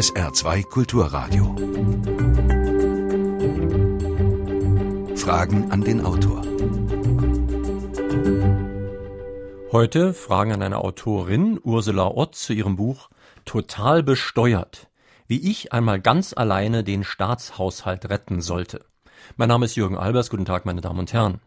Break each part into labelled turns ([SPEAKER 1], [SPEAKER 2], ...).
[SPEAKER 1] SR2 Kulturradio. Fragen an den Autor.
[SPEAKER 2] Heute Fragen an eine Autorin, Ursula Ott, zu ihrem Buch Total besteuert. Wie ich einmal ganz alleine den Staatshaushalt retten sollte. Mein Name ist Jürgen Albers. Guten Tag, meine Damen und Herren.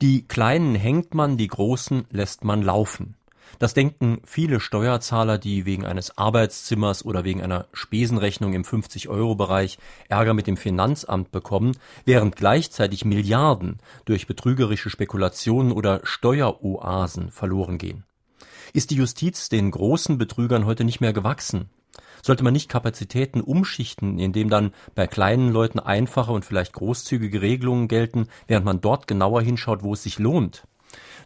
[SPEAKER 2] Die Kleinen hängt man, die Großen lässt man laufen. Das denken viele Steuerzahler, die wegen eines Arbeitszimmers oder wegen einer Spesenrechnung im 50-Euro-Bereich Ärger mit dem Finanzamt bekommen, während gleichzeitig Milliarden durch betrügerische Spekulationen oder Steueroasen verloren gehen. Ist die Justiz den großen Betrügern heute nicht mehr gewachsen? Sollte man nicht Kapazitäten umschichten, indem dann bei kleinen Leuten einfache und vielleicht großzügige Regelungen gelten, während man dort genauer hinschaut, wo es sich lohnt?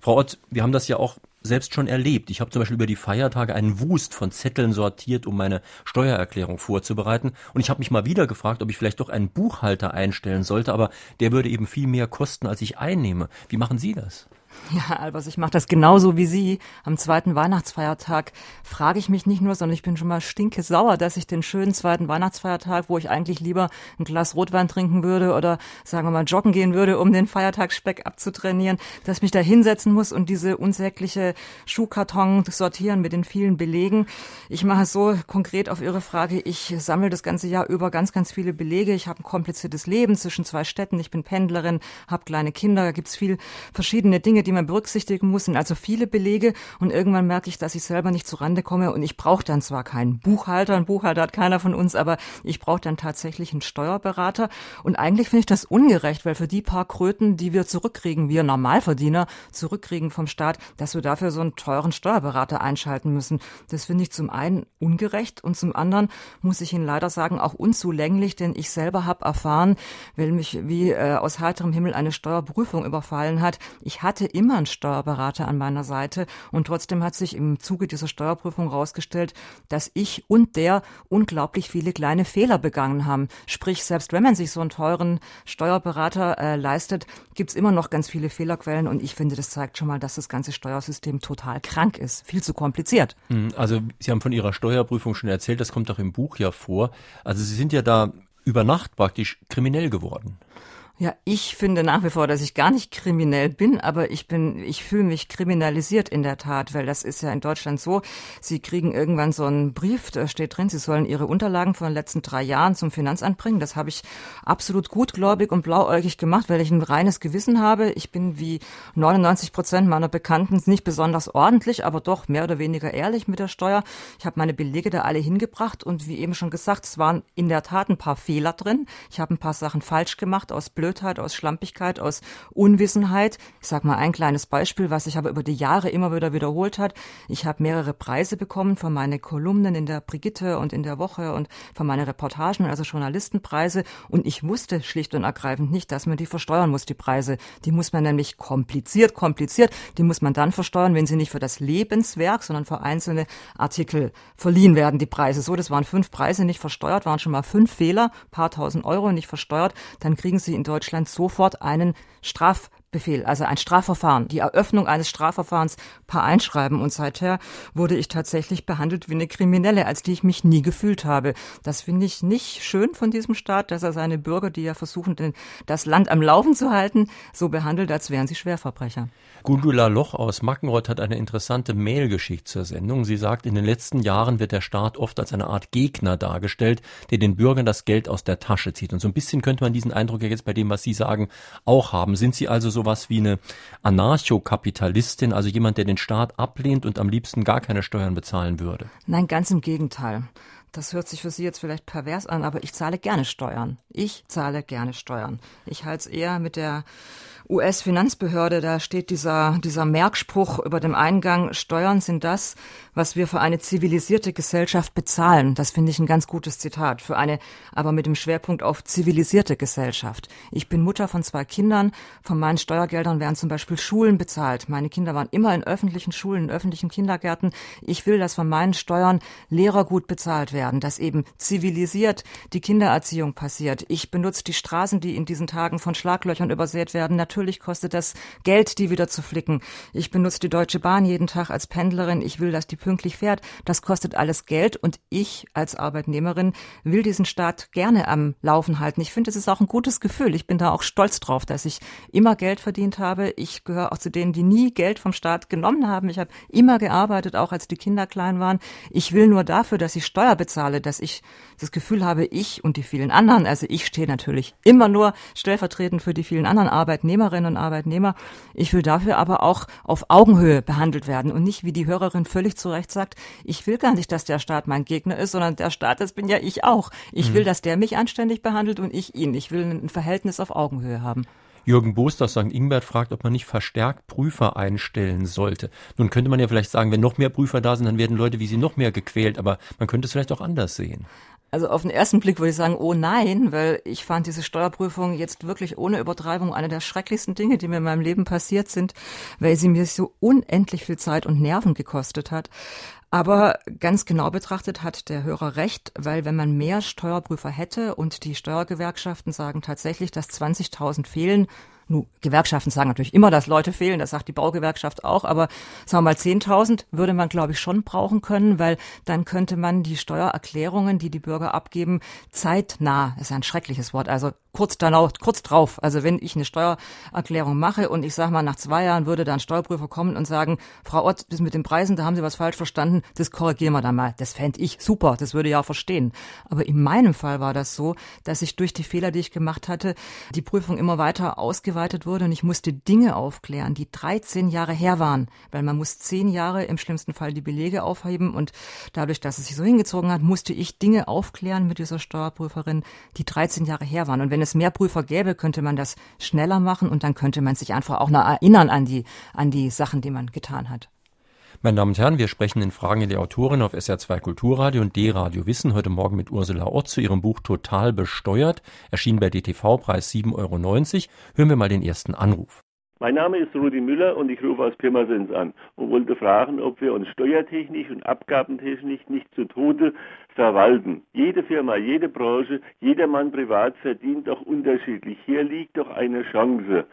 [SPEAKER 2] Frau Ott, wir haben das ja auch selbst schon erlebt. Ich habe zum Beispiel über die Feiertage einen Wust von Zetteln sortiert, um meine Steuererklärung vorzubereiten. Und ich habe mich mal wieder gefragt, ob ich vielleicht doch einen Buchhalter einstellen sollte, aber der würde eben viel mehr kosten, als ich einnehme. Wie machen Sie das?
[SPEAKER 3] Ja, Albers, ich mache das genauso wie Sie. Am zweiten Weihnachtsfeiertag frage ich mich nicht nur, sondern ich bin schon mal stinke sauer, dass ich den schönen zweiten Weihnachtsfeiertag, wo ich eigentlich lieber ein Glas Rotwein trinken würde oder sagen wir mal joggen gehen würde, um den Feiertagsspeck abzutrainieren, dass ich mich da hinsetzen muss und diese unsägliche Schuhkarton sortieren mit den vielen Belegen. Ich mache es so konkret auf Ihre Frage. Ich sammle das ganze Jahr über ganz, ganz viele Belege. Ich habe ein kompliziertes Leben zwischen zwei Städten. Ich bin Pendlerin, habe kleine Kinder. Da gibt's viel verschiedene Dinge, die man berücksichtigen muss, sind also viele Belege und irgendwann merke ich, dass ich selber nicht zurande komme und ich brauche dann zwar keinen Buchhalter, einen Buchhalter hat keiner von uns, aber ich brauche dann tatsächlich einen Steuerberater und eigentlich finde ich das ungerecht, weil für die paar Kröten, die wir zurückkriegen, wir Normalverdiener zurückkriegen vom Staat, dass wir dafür so einen teuren Steuerberater einschalten müssen. Das finde ich zum einen ungerecht und zum anderen muss ich Ihnen leider sagen, auch unzulänglich, denn ich selber habe erfahren, weil mich wie äh, aus heiterem Himmel eine Steuerprüfung überfallen hat. Ich hatte immer einen Steuerberater an meiner Seite und trotzdem hat sich im Zuge dieser Steuerprüfung herausgestellt, dass ich und der unglaublich viele kleine Fehler begangen haben. Sprich, selbst wenn man sich so einen teuren Steuerberater äh, leistet, gibt's immer noch ganz viele Fehlerquellen und ich finde, das zeigt schon mal, dass das ganze Steuersystem total krank ist, viel zu kompliziert.
[SPEAKER 2] Hm, also Sie haben von Ihrer Steuerprüfung schon erzählt, das kommt auch im Buch ja vor. Also Sie sind ja da über Nacht praktisch kriminell geworden.
[SPEAKER 3] Ja, ich finde nach wie vor, dass ich gar nicht kriminell bin, aber ich bin, ich fühle mich kriminalisiert in der Tat, weil das ist ja in Deutschland so. Sie kriegen irgendwann so einen Brief, da steht drin, Sie sollen Ihre Unterlagen von den letzten drei Jahren zum Finanzamt bringen. Das habe ich absolut gutgläubig und blauäugig gemacht, weil ich ein reines Gewissen habe. Ich bin wie 99 Prozent meiner Bekannten nicht besonders ordentlich, aber doch mehr oder weniger ehrlich mit der Steuer. Ich habe meine Belege da alle hingebracht und wie eben schon gesagt, es waren in der Tat ein paar Fehler drin. Ich habe ein paar Sachen falsch gemacht aus Blöd Blödheit, aus Schlampigkeit, aus Unwissenheit. Ich sage mal ein kleines Beispiel, was sich aber über die Jahre immer wieder wiederholt hat. Ich habe mehrere Preise bekommen für meine Kolumnen in der Brigitte und in der Woche und für meine Reportagen, also Journalistenpreise. Und ich wusste schlicht und ergreifend nicht, dass man die versteuern muss, die Preise. Die muss man nämlich kompliziert, kompliziert, die muss man dann versteuern, wenn sie nicht für das Lebenswerk, sondern für einzelne Artikel verliehen werden, die Preise. So, das waren fünf Preise nicht versteuert, waren schon mal fünf Fehler, paar tausend Euro nicht versteuert. Dann kriegen sie in Deutschland Deutschland sofort einen Straf Befehl, also ein Strafverfahren, die Eröffnung eines Strafverfahrens per Einschreiben. Und seither wurde ich tatsächlich behandelt wie eine Kriminelle, als die ich mich nie gefühlt habe. Das finde ich nicht schön von diesem Staat, dass er seine Bürger, die ja versuchen, das Land am Laufen zu halten, so behandelt, als wären sie Schwerverbrecher.
[SPEAKER 2] Gundula Loch aus Mackenroth hat eine interessante Mail geschickt zur Sendung. Sie sagt, in den letzten Jahren wird der Staat oft als eine Art Gegner dargestellt, der den Bürgern das Geld aus der Tasche zieht. Und so ein bisschen könnte man diesen Eindruck ja jetzt bei dem, was Sie sagen, auch haben. Sind Sie also so sowas wie eine Anarchokapitalistin, also jemand, der den Staat ablehnt und am liebsten gar keine Steuern bezahlen würde?
[SPEAKER 3] Nein, ganz im Gegenteil. Das hört sich für Sie jetzt vielleicht pervers an, aber ich zahle gerne Steuern. Ich zahle gerne Steuern. Ich halte es eher mit der US-Finanzbehörde, da steht dieser, dieser Merkspruch über dem Eingang, Steuern sind das, was wir für eine zivilisierte Gesellschaft bezahlen. Das finde ich ein ganz gutes Zitat. Für eine, aber mit dem Schwerpunkt auf zivilisierte Gesellschaft. Ich bin Mutter von zwei Kindern. Von meinen Steuergeldern werden zum Beispiel Schulen bezahlt. Meine Kinder waren immer in öffentlichen Schulen, in öffentlichen Kindergärten. Ich will, dass von meinen Steuern Lehrer gut bezahlt werden, dass eben zivilisiert die Kindererziehung passiert. Ich benutze die Straßen, die in diesen Tagen von Schlaglöchern übersät werden, natürlich kostet das Geld, die wieder zu flicken. Ich benutze die Deutsche Bahn jeden Tag als Pendlerin. Ich will, dass die pünktlich fährt. Das kostet alles Geld und ich als Arbeitnehmerin will diesen Staat gerne am Laufen halten. Ich finde, es ist auch ein gutes Gefühl. Ich bin da auch stolz drauf, dass ich immer Geld verdient habe. Ich gehöre auch zu denen, die nie Geld vom Staat genommen haben. Ich habe immer gearbeitet, auch als die Kinder klein waren. Ich will nur dafür, dass ich Steuer bezahle, dass ich das Gefühl habe, ich und die vielen anderen, also ich stehe natürlich immer nur stellvertretend für die vielen anderen Arbeitnehmerinnen und Arbeitnehmer. Ich will dafür aber auch auf Augenhöhe behandelt werden und nicht, wie die Hörerin völlig zu Recht sagt, ich will gar nicht, dass der Staat mein Gegner ist, sondern der Staat, das bin ja ich auch. Ich mhm. will, dass der mich anständig behandelt und ich ihn. Ich will ein Verhältnis auf Augenhöhe haben.
[SPEAKER 2] Jürgen Bost aus St. Ingbert fragt, ob man nicht verstärkt Prüfer einstellen sollte. Nun könnte man ja vielleicht sagen, wenn noch mehr Prüfer da sind, dann werden Leute wie Sie noch mehr gequält, aber man könnte es vielleicht auch anders sehen.
[SPEAKER 3] Also auf den ersten Blick würde ich sagen, oh nein, weil ich fand diese Steuerprüfung jetzt wirklich ohne Übertreibung eine der schrecklichsten Dinge, die mir in meinem Leben passiert sind, weil sie mir so unendlich viel Zeit und Nerven gekostet hat. Aber ganz genau betrachtet hat der Hörer recht, weil wenn man mehr Steuerprüfer hätte und die Steuergewerkschaften sagen tatsächlich, dass 20.000 fehlen, nun, Gewerkschaften sagen natürlich immer, dass Leute fehlen, das sagt die Baugewerkschaft auch, aber sagen wir mal 10.000 würde man, glaube ich, schon brauchen können, weil dann könnte man die Steuererklärungen, die die Bürger abgeben, zeitnah, ist ein schreckliches Wort, also kurz danach, kurz drauf. Also wenn ich eine Steuererklärung mache und ich sage mal, nach zwei Jahren würde dann Steuerprüfer kommen und sagen, Frau Ott, das mit den Preisen, da haben Sie was falsch verstanden, das korrigieren wir dann mal. Das fände ich super, das würde ja verstehen. Aber in meinem Fall war das so, dass ich durch die Fehler, die ich gemacht hatte, die Prüfung immer weiter ausgeweitet wurde und ich musste Dinge aufklären, die 13 Jahre her waren, weil man muss zehn Jahre im schlimmsten Fall die Belege aufheben und dadurch, dass es sich so hingezogen hat, musste ich Dinge aufklären mit dieser Steuerprüferin, die 13 Jahre her waren. Und wenn wenn es mehr Prüfer gäbe, könnte man das schneller machen und dann könnte man sich einfach auch noch erinnern an die, an die Sachen, die man getan hat.
[SPEAKER 2] Meine Damen und Herren, wir sprechen in Fragen der Autorin auf SR2 Kulturradio und D-Radio Wissen heute Morgen mit Ursula Ott zu ihrem Buch Total besteuert, erschienen bei DTV, Preis 7,90 Euro. Hören wir mal den ersten Anruf.
[SPEAKER 4] Mein Name ist Rudi Müller und ich rufe aus Pirmasens an und wollte fragen, ob wir uns steuertechnisch und abgabentechnisch nicht zu Tode verwalten. Jede Firma, jede Branche, jeder Mann privat verdient doch unterschiedlich. Hier liegt doch eine Chance.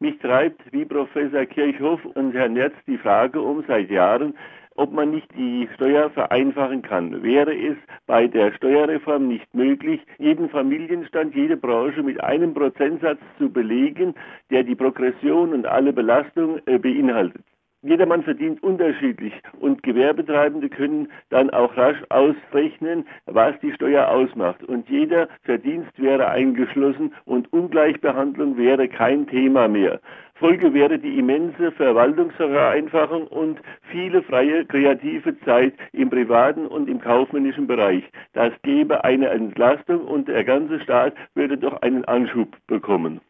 [SPEAKER 4] Mich treibt, wie Professor Kirchhoff und Herr Nerz, die Frage um seit Jahren, ob man nicht die Steuer vereinfachen kann. Wäre es bei der Steuerreform nicht möglich, jeden Familienstand, jede Branche mit einem Prozentsatz zu belegen, der die Progression und alle Belastungen äh, beinhaltet? Jedermann verdient unterschiedlich und Gewerbetreibende können dann auch rasch ausrechnen, was die Steuer ausmacht. Und jeder Verdienst wäre eingeschlossen und Ungleichbehandlung wäre kein Thema mehr. Folge wäre die immense Verwaltungsvereinfachung und viele freie kreative Zeit im privaten und im kaufmännischen Bereich. Das gäbe eine Entlastung und der ganze Staat würde doch einen Anschub bekommen.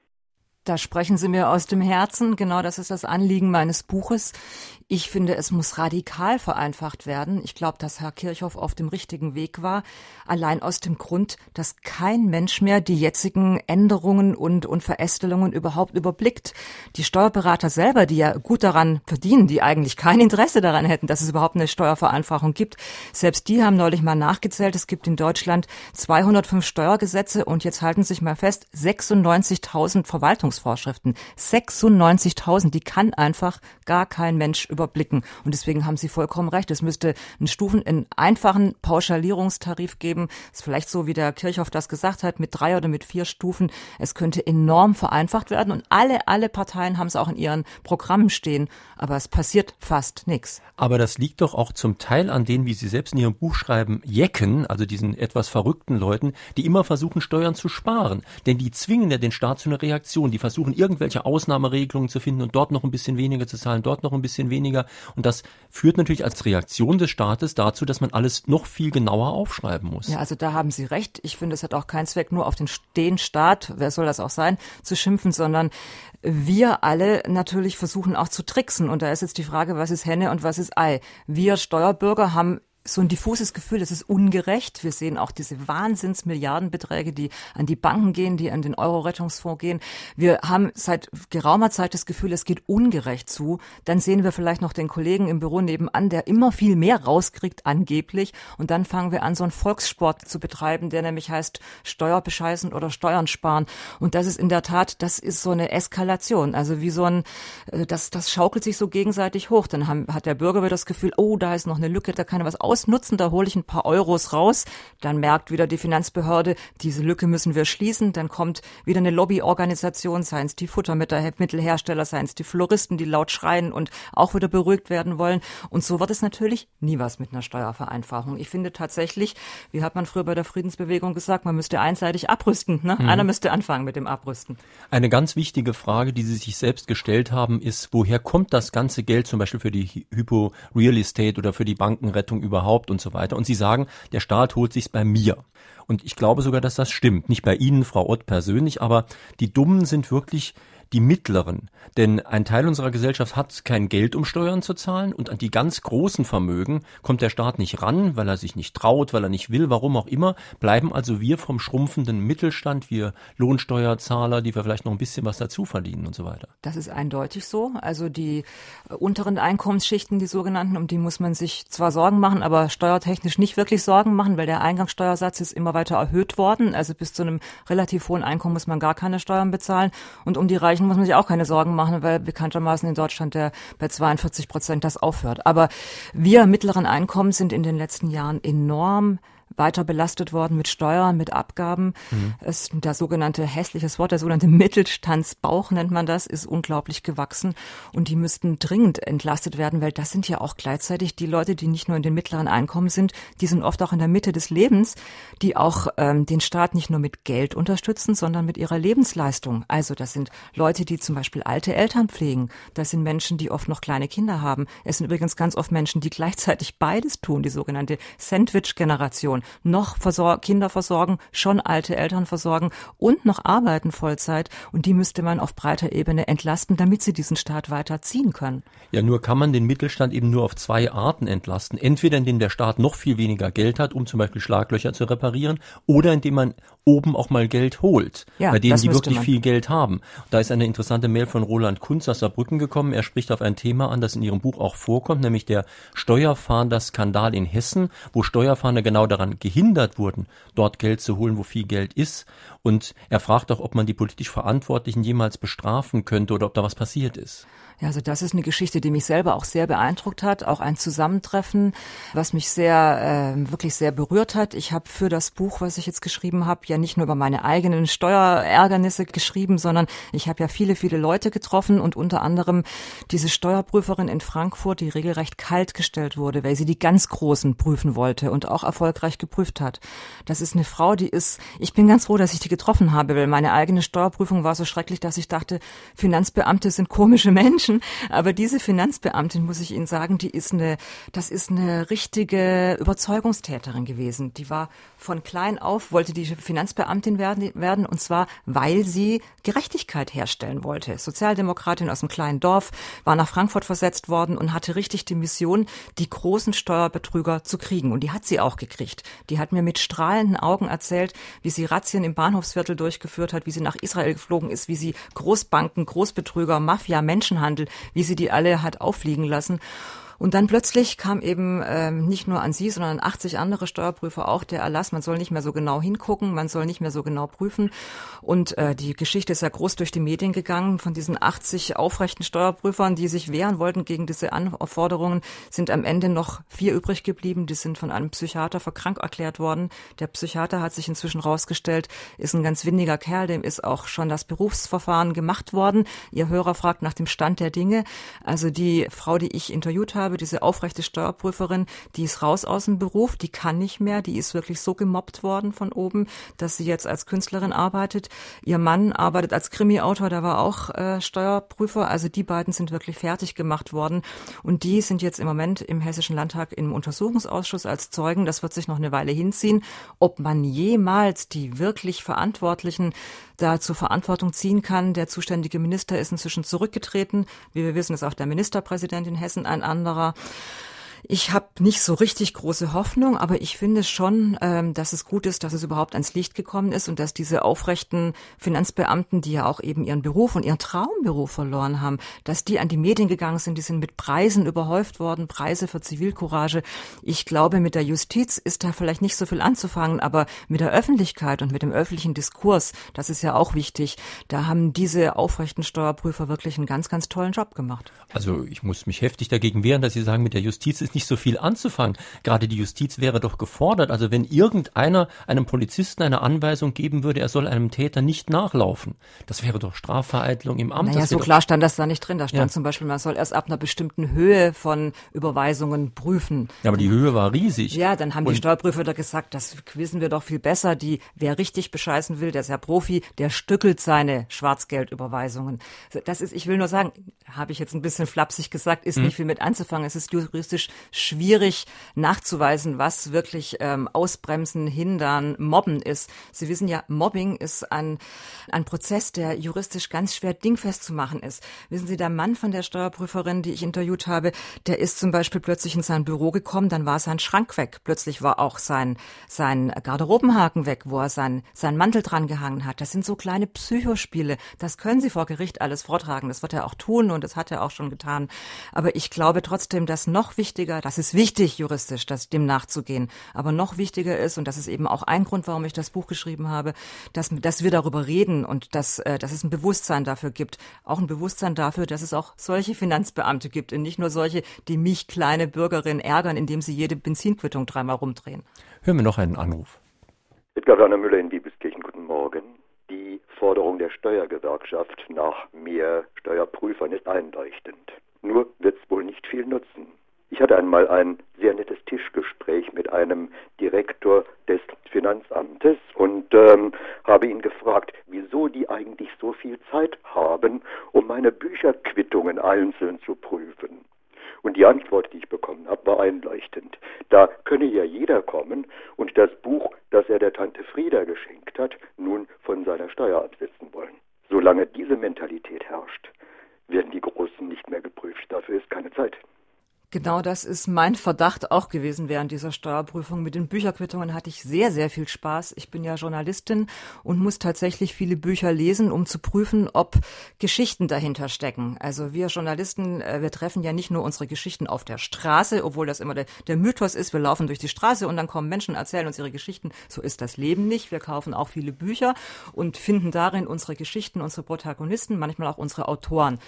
[SPEAKER 3] Da sprechen Sie mir aus dem Herzen. Genau das ist das Anliegen meines Buches. Ich finde, es muss radikal vereinfacht werden. Ich glaube, dass Herr Kirchhoff auf dem richtigen Weg war. Allein aus dem Grund, dass kein Mensch mehr die jetzigen Änderungen und, und Verästelungen überhaupt überblickt. Die Steuerberater selber, die ja gut daran verdienen, die eigentlich kein Interesse daran hätten, dass es überhaupt eine Steuervereinfachung gibt. Selbst die haben neulich mal nachgezählt. Es gibt in Deutschland 205 Steuergesetze und jetzt halten sich mal fest, 96.000 Verwaltungsvorschriften. 96.000, die kann einfach gar kein Mensch überblicken überblicken. Und deswegen haben Sie vollkommen recht. Es müsste einen Stufen, einen einfachen Pauschalierungstarif geben. Das ist vielleicht so, wie der Kirchhoff das gesagt hat, mit drei oder mit vier Stufen. Es könnte enorm vereinfacht werden. Und alle, alle Parteien haben es auch in ihren Programmen stehen. Aber es passiert fast nichts.
[SPEAKER 2] Aber das liegt doch auch zum Teil an denen, wie Sie selbst in Ihrem Buch schreiben, Jecken, also diesen etwas verrückten Leuten, die immer versuchen, Steuern zu sparen. Denn die zwingen ja den Staat zu einer Reaktion. Die versuchen, irgendwelche Ausnahmeregelungen zu finden und dort noch ein bisschen weniger zu zahlen, dort noch ein bisschen weniger. Und das führt natürlich als Reaktion des Staates dazu, dass man alles noch viel genauer aufschreiben muss.
[SPEAKER 3] Ja, also da haben Sie recht. Ich finde, es hat auch keinen Zweck, nur auf den, den Staat, wer soll das auch sein, zu schimpfen, sondern wir alle natürlich versuchen auch zu tricksen. Und da ist jetzt die Frage, was ist Henne und was ist Ei? Wir Steuerbürger haben so ein diffuses Gefühl, es ist ungerecht. Wir sehen auch diese Wahnsinnsmilliardenbeträge, die an die Banken gehen, die an den Euro-Rettungsfonds gehen. Wir haben seit geraumer Zeit das Gefühl, es geht ungerecht zu. Dann sehen wir vielleicht noch den Kollegen im Büro nebenan, der immer viel mehr rauskriegt, angeblich. Und dann fangen wir an, so einen Volkssport zu betreiben, der nämlich heißt Steuer bescheißen oder Steuern sparen. Und das ist in der Tat, das ist so eine Eskalation. Also wie so ein, äh, das, das schaukelt sich so gegenseitig hoch. Dann haben, hat der Bürger wieder das Gefühl, oh, da ist noch eine Lücke, da kann er was ausnutzen, da hole ich ein paar Euros raus. Dann merkt wieder die Finanzbehörde, diese Lücke müssen wir schließen. Dann kommt wieder eine Lobbyorganisation, seien es die Futtermittelhersteller, seien es die Floristen, die laut schreien und auch wieder beruhigt werden wollen. Und so wird es natürlich nie was mit einer Steuervereinfachung. Ich finde tatsächlich, wie hat man früher bei der Friedensbewegung gesagt, man müsste einseitig abrüsten. Ne? Mhm. Einer müsste anfangen mit dem Abrüsten.
[SPEAKER 2] Eine ganz wichtige Frage, die Sie sich selbst gestellt haben, ist, woher kommt das ganze Geld zum Beispiel für die Hypo Real Estate oder für die Bankenrettung überhaupt und so weiter. Und Sie sagen, der Staat holt sich's bei mir. Und ich glaube sogar, dass das stimmt. Nicht bei Ihnen, Frau Ott, persönlich, aber die Dummen sind wirklich die mittleren. Denn ein Teil unserer Gesellschaft hat kein Geld, um Steuern zu zahlen und an die ganz großen Vermögen kommt der Staat nicht ran, weil er sich nicht traut, weil er nicht will, warum auch immer, bleiben also wir vom schrumpfenden Mittelstand, wir Lohnsteuerzahler, die wir vielleicht noch ein bisschen was dazu verdienen und so weiter.
[SPEAKER 3] Das ist eindeutig so. Also die äh, unteren Einkommensschichten, die sogenannten, um die muss man sich zwar Sorgen machen, aber steuertechnisch nicht wirklich Sorgen machen, weil der Eingangssteuersatz ist immer weiter erhöht worden. Also bis zu einem relativ hohen Einkommen muss man gar keine Steuern bezahlen. Und um die Reichen Bereichen muss man sich auch keine Sorgen machen, weil bekanntermaßen in Deutschland der bei 42 Prozent das aufhört. Aber wir mittleren Einkommen sind in den letzten Jahren enorm weiter belastet worden mit Steuern, mit Abgaben. Mhm. Es, der sogenannte hässliches Wort, der sogenannte Mittelstandsbauch nennt man das, ist unglaublich gewachsen und die müssten dringend entlastet werden, weil das sind ja auch gleichzeitig die Leute, die nicht nur in den mittleren Einkommen sind, die sind oft auch in der Mitte des Lebens, die auch ähm, den Staat nicht nur mit Geld unterstützen, sondern mit ihrer Lebensleistung. Also das sind Leute, die zum Beispiel alte Eltern pflegen. Das sind Menschen, die oft noch kleine Kinder haben. Es sind übrigens ganz oft Menschen, die gleichzeitig beides tun, die sogenannte Sandwich-Generation noch versor Kinder versorgen, schon alte Eltern versorgen und noch arbeiten Vollzeit. Und die müsste man auf breiter Ebene entlasten, damit sie diesen Staat weiter können.
[SPEAKER 2] Ja, nur kann man den Mittelstand eben nur auf zwei Arten entlasten. Entweder indem der Staat noch viel weniger Geld hat, um zum Beispiel Schlaglöcher zu reparieren, oder indem man oben auch mal Geld holt, ja, bei denen die wirklich man. viel Geld haben. Da ist eine interessante Mail von Roland Kunz aus Saarbrücken gekommen. Er spricht auf ein Thema an, das in Ihrem Buch auch vorkommt, nämlich der Steuerfahnder-Skandal in Hessen, wo Steuerfahnder genau daran gehindert wurden, dort Geld zu holen, wo viel Geld ist. Und er fragt auch, ob man die politisch Verantwortlichen jemals bestrafen könnte oder ob da was passiert ist.
[SPEAKER 3] Ja, also das ist eine Geschichte, die mich selber auch sehr beeindruckt hat, auch ein Zusammentreffen, was mich sehr, äh, wirklich sehr berührt hat. Ich habe für das Buch, was ich jetzt geschrieben habe, ja nicht nur über meine eigenen Steuerärgernisse geschrieben, sondern ich habe ja viele, viele Leute getroffen und unter anderem diese Steuerprüferin in Frankfurt, die regelrecht kalt gestellt wurde, weil sie die ganz Großen prüfen wollte und auch erfolgreich geprüft hat. Das ist eine Frau, die ist, ich bin ganz froh, dass ich die getroffen habe, weil meine eigene Steuerprüfung war so schrecklich, dass ich dachte, Finanzbeamte sind komische Menschen. Menschen. Aber diese Finanzbeamtin, muss ich Ihnen sagen, die ist eine, das ist eine richtige Überzeugungstäterin gewesen. Die war von klein auf, wollte die Finanzbeamtin werden, werden und zwar, weil sie Gerechtigkeit herstellen wollte. Sozialdemokratin aus einem kleinen Dorf, war nach Frankfurt versetzt worden und hatte richtig die Mission, die großen Steuerbetrüger zu kriegen. Und die hat sie auch gekriegt. Die hat mir mit strahlenden Augen erzählt, wie sie Razzien im Bahnhofsviertel durchgeführt hat, wie sie nach Israel geflogen ist, wie sie Großbanken, Großbetrüger, Mafia, Menschenhandel Einzelhandel, wie sie die alle hat auffliegen lassen. Und dann plötzlich kam eben ähm, nicht nur an Sie, sondern an 80 andere Steuerprüfer auch der Erlass, man soll nicht mehr so genau hingucken, man soll nicht mehr so genau prüfen. Und äh, die Geschichte ist ja groß durch die Medien gegangen. Von diesen 80 aufrechten Steuerprüfern, die sich wehren wollten gegen diese Anforderungen, sind am Ende noch vier übrig geblieben. Die sind von einem Psychiater für krank erklärt worden. Der Psychiater hat sich inzwischen rausgestellt, ist ein ganz windiger Kerl, dem ist auch schon das Berufsverfahren gemacht worden. Ihr Hörer fragt nach dem Stand der Dinge. Also die Frau, die ich interviewt habe, habe, diese aufrechte Steuerprüferin, die ist raus aus dem Beruf, die kann nicht mehr, die ist wirklich so gemobbt worden von oben, dass sie jetzt als Künstlerin arbeitet. Ihr Mann arbeitet als Krimi-Autor, der war auch äh, Steuerprüfer. Also die beiden sind wirklich fertig gemacht worden und die sind jetzt im Moment im Hessischen Landtag im Untersuchungsausschuss als Zeugen. Das wird sich noch eine Weile hinziehen. Ob man jemals die wirklich Verantwortlichen da zur Verantwortung ziehen kann. Der zuständige Minister ist inzwischen zurückgetreten. Wie wir wissen, ist auch der Ministerpräsident in Hessen ein anderer. Kamera. Ich habe nicht so richtig große Hoffnung, aber ich finde schon, ähm, dass es gut ist, dass es überhaupt ans Licht gekommen ist und dass diese aufrechten Finanzbeamten, die ja auch eben ihren Beruf und ihren Traumberuf verloren haben, dass die an die Medien gegangen sind, die sind mit Preisen überhäuft worden, Preise für Zivilcourage. Ich glaube, mit der Justiz ist da vielleicht nicht so viel anzufangen, aber mit der Öffentlichkeit und mit dem öffentlichen Diskurs, das ist ja auch wichtig, da haben diese aufrechten Steuerprüfer wirklich einen ganz, ganz tollen Job gemacht.
[SPEAKER 2] Also ich muss mich heftig dagegen wehren, dass Sie sagen, mit der Justiz ist nicht so viel anzufangen. Gerade die Justiz wäre doch gefordert. Also wenn irgendeiner einem Polizisten eine Anweisung geben würde, er soll einem Täter nicht nachlaufen, das wäre doch Strafvereitlung im Amt.
[SPEAKER 3] Naja, so klar stand das da nicht drin. Da stand ja. zum Beispiel, man soll erst ab einer bestimmten Höhe von Überweisungen prüfen.
[SPEAKER 2] Ja, aber die Höhe war riesig.
[SPEAKER 3] Ja, dann haben Und die Steuerprüfer da gesagt, das wissen wir doch viel besser. Die, wer richtig bescheißen will, der ist ja Profi, der stückelt seine Schwarzgeldüberweisungen. Das ist, ich will nur sagen, habe ich jetzt ein bisschen flapsig gesagt, ist hm. nicht viel mit anzufangen. Es ist juristisch schwierig nachzuweisen, was wirklich ähm, ausbremsen, hindern, mobben ist. Sie wissen ja, Mobbing ist ein, ein Prozess, der juristisch ganz schwer dingfest zu machen ist. Wissen Sie, der Mann von der Steuerprüferin, die ich interviewt habe, der ist zum Beispiel plötzlich in sein Büro gekommen, dann war sein Schrank weg. Plötzlich war auch sein, sein Garderobenhaken weg, wo er sein, sein Mantel dran gehangen hat. Das sind so kleine Psychospiele. Das können Sie vor Gericht alles vortragen. Das wird er auch tun und das hat er auch schon getan. Aber ich glaube trotzdem, dass noch wichtiger, das ist wichtig juristisch, das dem nachzugehen. Aber noch wichtiger ist, und das ist eben auch ein Grund, warum ich das Buch geschrieben habe, dass, dass wir darüber reden und dass, äh, dass es ein Bewusstsein dafür gibt. Auch ein Bewusstsein dafür, dass es auch solche Finanzbeamte gibt und nicht nur solche, die mich kleine Bürgerin ärgern, indem sie jede Benzinquittung dreimal rumdrehen.
[SPEAKER 2] Hören wir noch einen Anruf.
[SPEAKER 5] Edgar Werner Müller in Diebeskirchen, guten Morgen. Die Forderung der Steuergewerkschaft nach mehr Steuerprüfern ist einleuchtend. Nur wird es wohl nicht viel nutzen. Ich hatte einmal ein sehr nettes Tischgespräch mit einem Direktor des Finanzamtes und ähm, habe ihn gefragt, wieso die eigentlich so viel Zeit haben, um meine Bücherquittungen einzeln zu prüfen. Und die Antwort, die ich bekommen habe, war einleuchtend. Da könne ja jeder kommen und das Buch, das er der Tante Frieda geschenkt hat, nun von seiner Steuer absetzen wollen. Solange diese Mentalität herrscht, werden die Großen nicht mehr geprüft. Dafür ist keine Zeit.
[SPEAKER 3] Genau das ist mein Verdacht auch gewesen während dieser Steuerprüfung. Mit den Bücherquittungen hatte ich sehr, sehr viel Spaß. Ich bin ja Journalistin und muss tatsächlich viele Bücher lesen, um zu prüfen, ob Geschichten dahinter stecken. Also wir Journalisten, äh, wir treffen ja nicht nur unsere Geschichten auf der Straße, obwohl das immer der, der Mythos ist. Wir laufen durch die Straße und dann kommen Menschen, erzählen uns ihre Geschichten. So ist das Leben nicht. Wir kaufen auch viele Bücher und finden darin unsere Geschichten, unsere Protagonisten, manchmal auch unsere Autoren.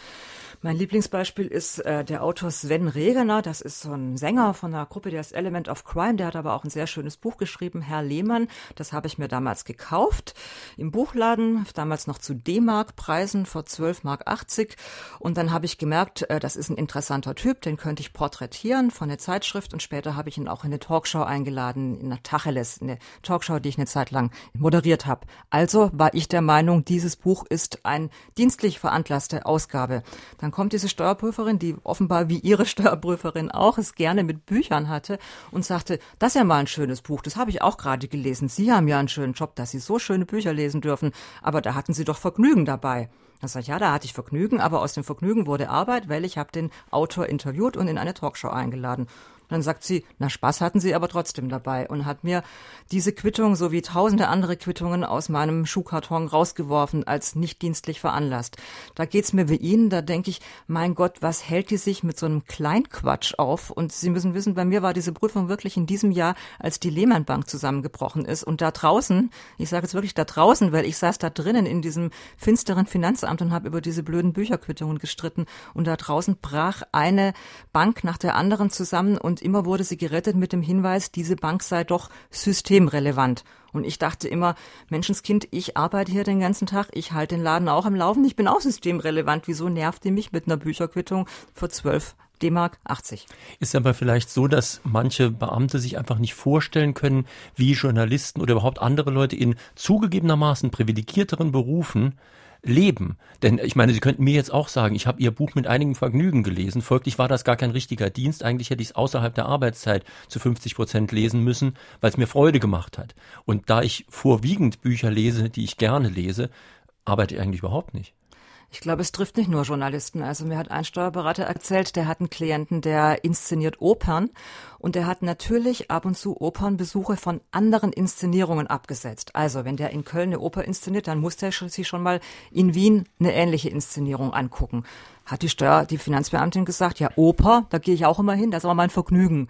[SPEAKER 3] Mein Lieblingsbeispiel ist äh, der Autor Sven Regener. Das ist so ein Sänger von einer Gruppe, der ist Element of Crime. Der hat aber auch ein sehr schönes Buch geschrieben, Herr Lehmann. Das habe ich mir damals gekauft im Buchladen, damals noch zu D-Mark-Preisen vor 12 Mark 80. Und dann habe ich gemerkt, äh, das ist ein interessanter Typ, den könnte ich porträtieren von der Zeitschrift. Und später habe ich ihn auch in eine Talkshow eingeladen, in einer Tacheles, eine Talkshow, die ich eine Zeit lang moderiert habe. Also war ich der Meinung, dieses Buch ist ein dienstlich veranlasste Ausgabe. Dann kommt diese Steuerprüferin, die offenbar wie ihre Steuerprüferin auch es gerne mit Büchern hatte und sagte, das ist ja mal ein schönes Buch, das habe ich auch gerade gelesen. Sie haben ja einen schönen Job, dass Sie so schöne Bücher lesen dürfen, aber da hatten Sie doch Vergnügen dabei. Da sag ich, ja, da hatte ich Vergnügen, aber aus dem Vergnügen wurde Arbeit, weil ich habe den Autor interviewt und in eine Talkshow eingeladen. Dann sagt sie, na Spaß hatten sie aber trotzdem dabei und hat mir diese Quittung sowie tausende andere Quittungen aus meinem Schuhkarton rausgeworfen als nicht dienstlich veranlasst. Da geht's mir wie Ihnen, da denke ich, mein Gott, was hält die sich mit so einem Kleinquatsch auf? Und Sie müssen wissen, bei mir war diese Prüfung wirklich in diesem Jahr, als die Lehman Bank zusammengebrochen ist und da draußen, ich sage jetzt wirklich da draußen, weil ich saß da drinnen in diesem finsteren Finanzamt und habe über diese blöden Bücherquittungen gestritten und da draußen brach eine Bank nach der anderen zusammen und immer wurde sie gerettet mit dem Hinweis, diese Bank sei doch systemrelevant. Und ich dachte immer, Menschenskind, ich arbeite hier den ganzen Tag, ich halte den Laden auch am Laufen, ich bin auch systemrelevant. Wieso nervt die mich mit einer Bücherquittung für 12 D-Mark 80.
[SPEAKER 2] Ist aber vielleicht so, dass manche Beamte sich einfach nicht vorstellen können, wie Journalisten oder überhaupt andere Leute in zugegebenermaßen privilegierteren Berufen leben. Denn ich meine, Sie könnten mir jetzt auch sagen, ich habe Ihr Buch mit einigem Vergnügen gelesen. Folglich war das gar kein richtiger Dienst. Eigentlich hätte ich es außerhalb der Arbeitszeit zu 50 Prozent lesen müssen, weil es mir Freude gemacht hat. Und da ich vorwiegend Bücher lese, die ich gerne lese, arbeite ich eigentlich überhaupt nicht.
[SPEAKER 3] Ich glaube, es trifft nicht nur Journalisten. Also mir hat ein Steuerberater erzählt, der hat einen Klienten, der inszeniert Opern und der hat natürlich ab und zu Opernbesuche von anderen Inszenierungen abgesetzt. Also wenn der in Köln eine Oper inszeniert, dann muss der sich schon mal in Wien eine ähnliche Inszenierung angucken. Hat die Steuer, die Finanzbeamtin gesagt, ja Oper, da gehe ich auch immer hin, das ist aber mein Vergnügen.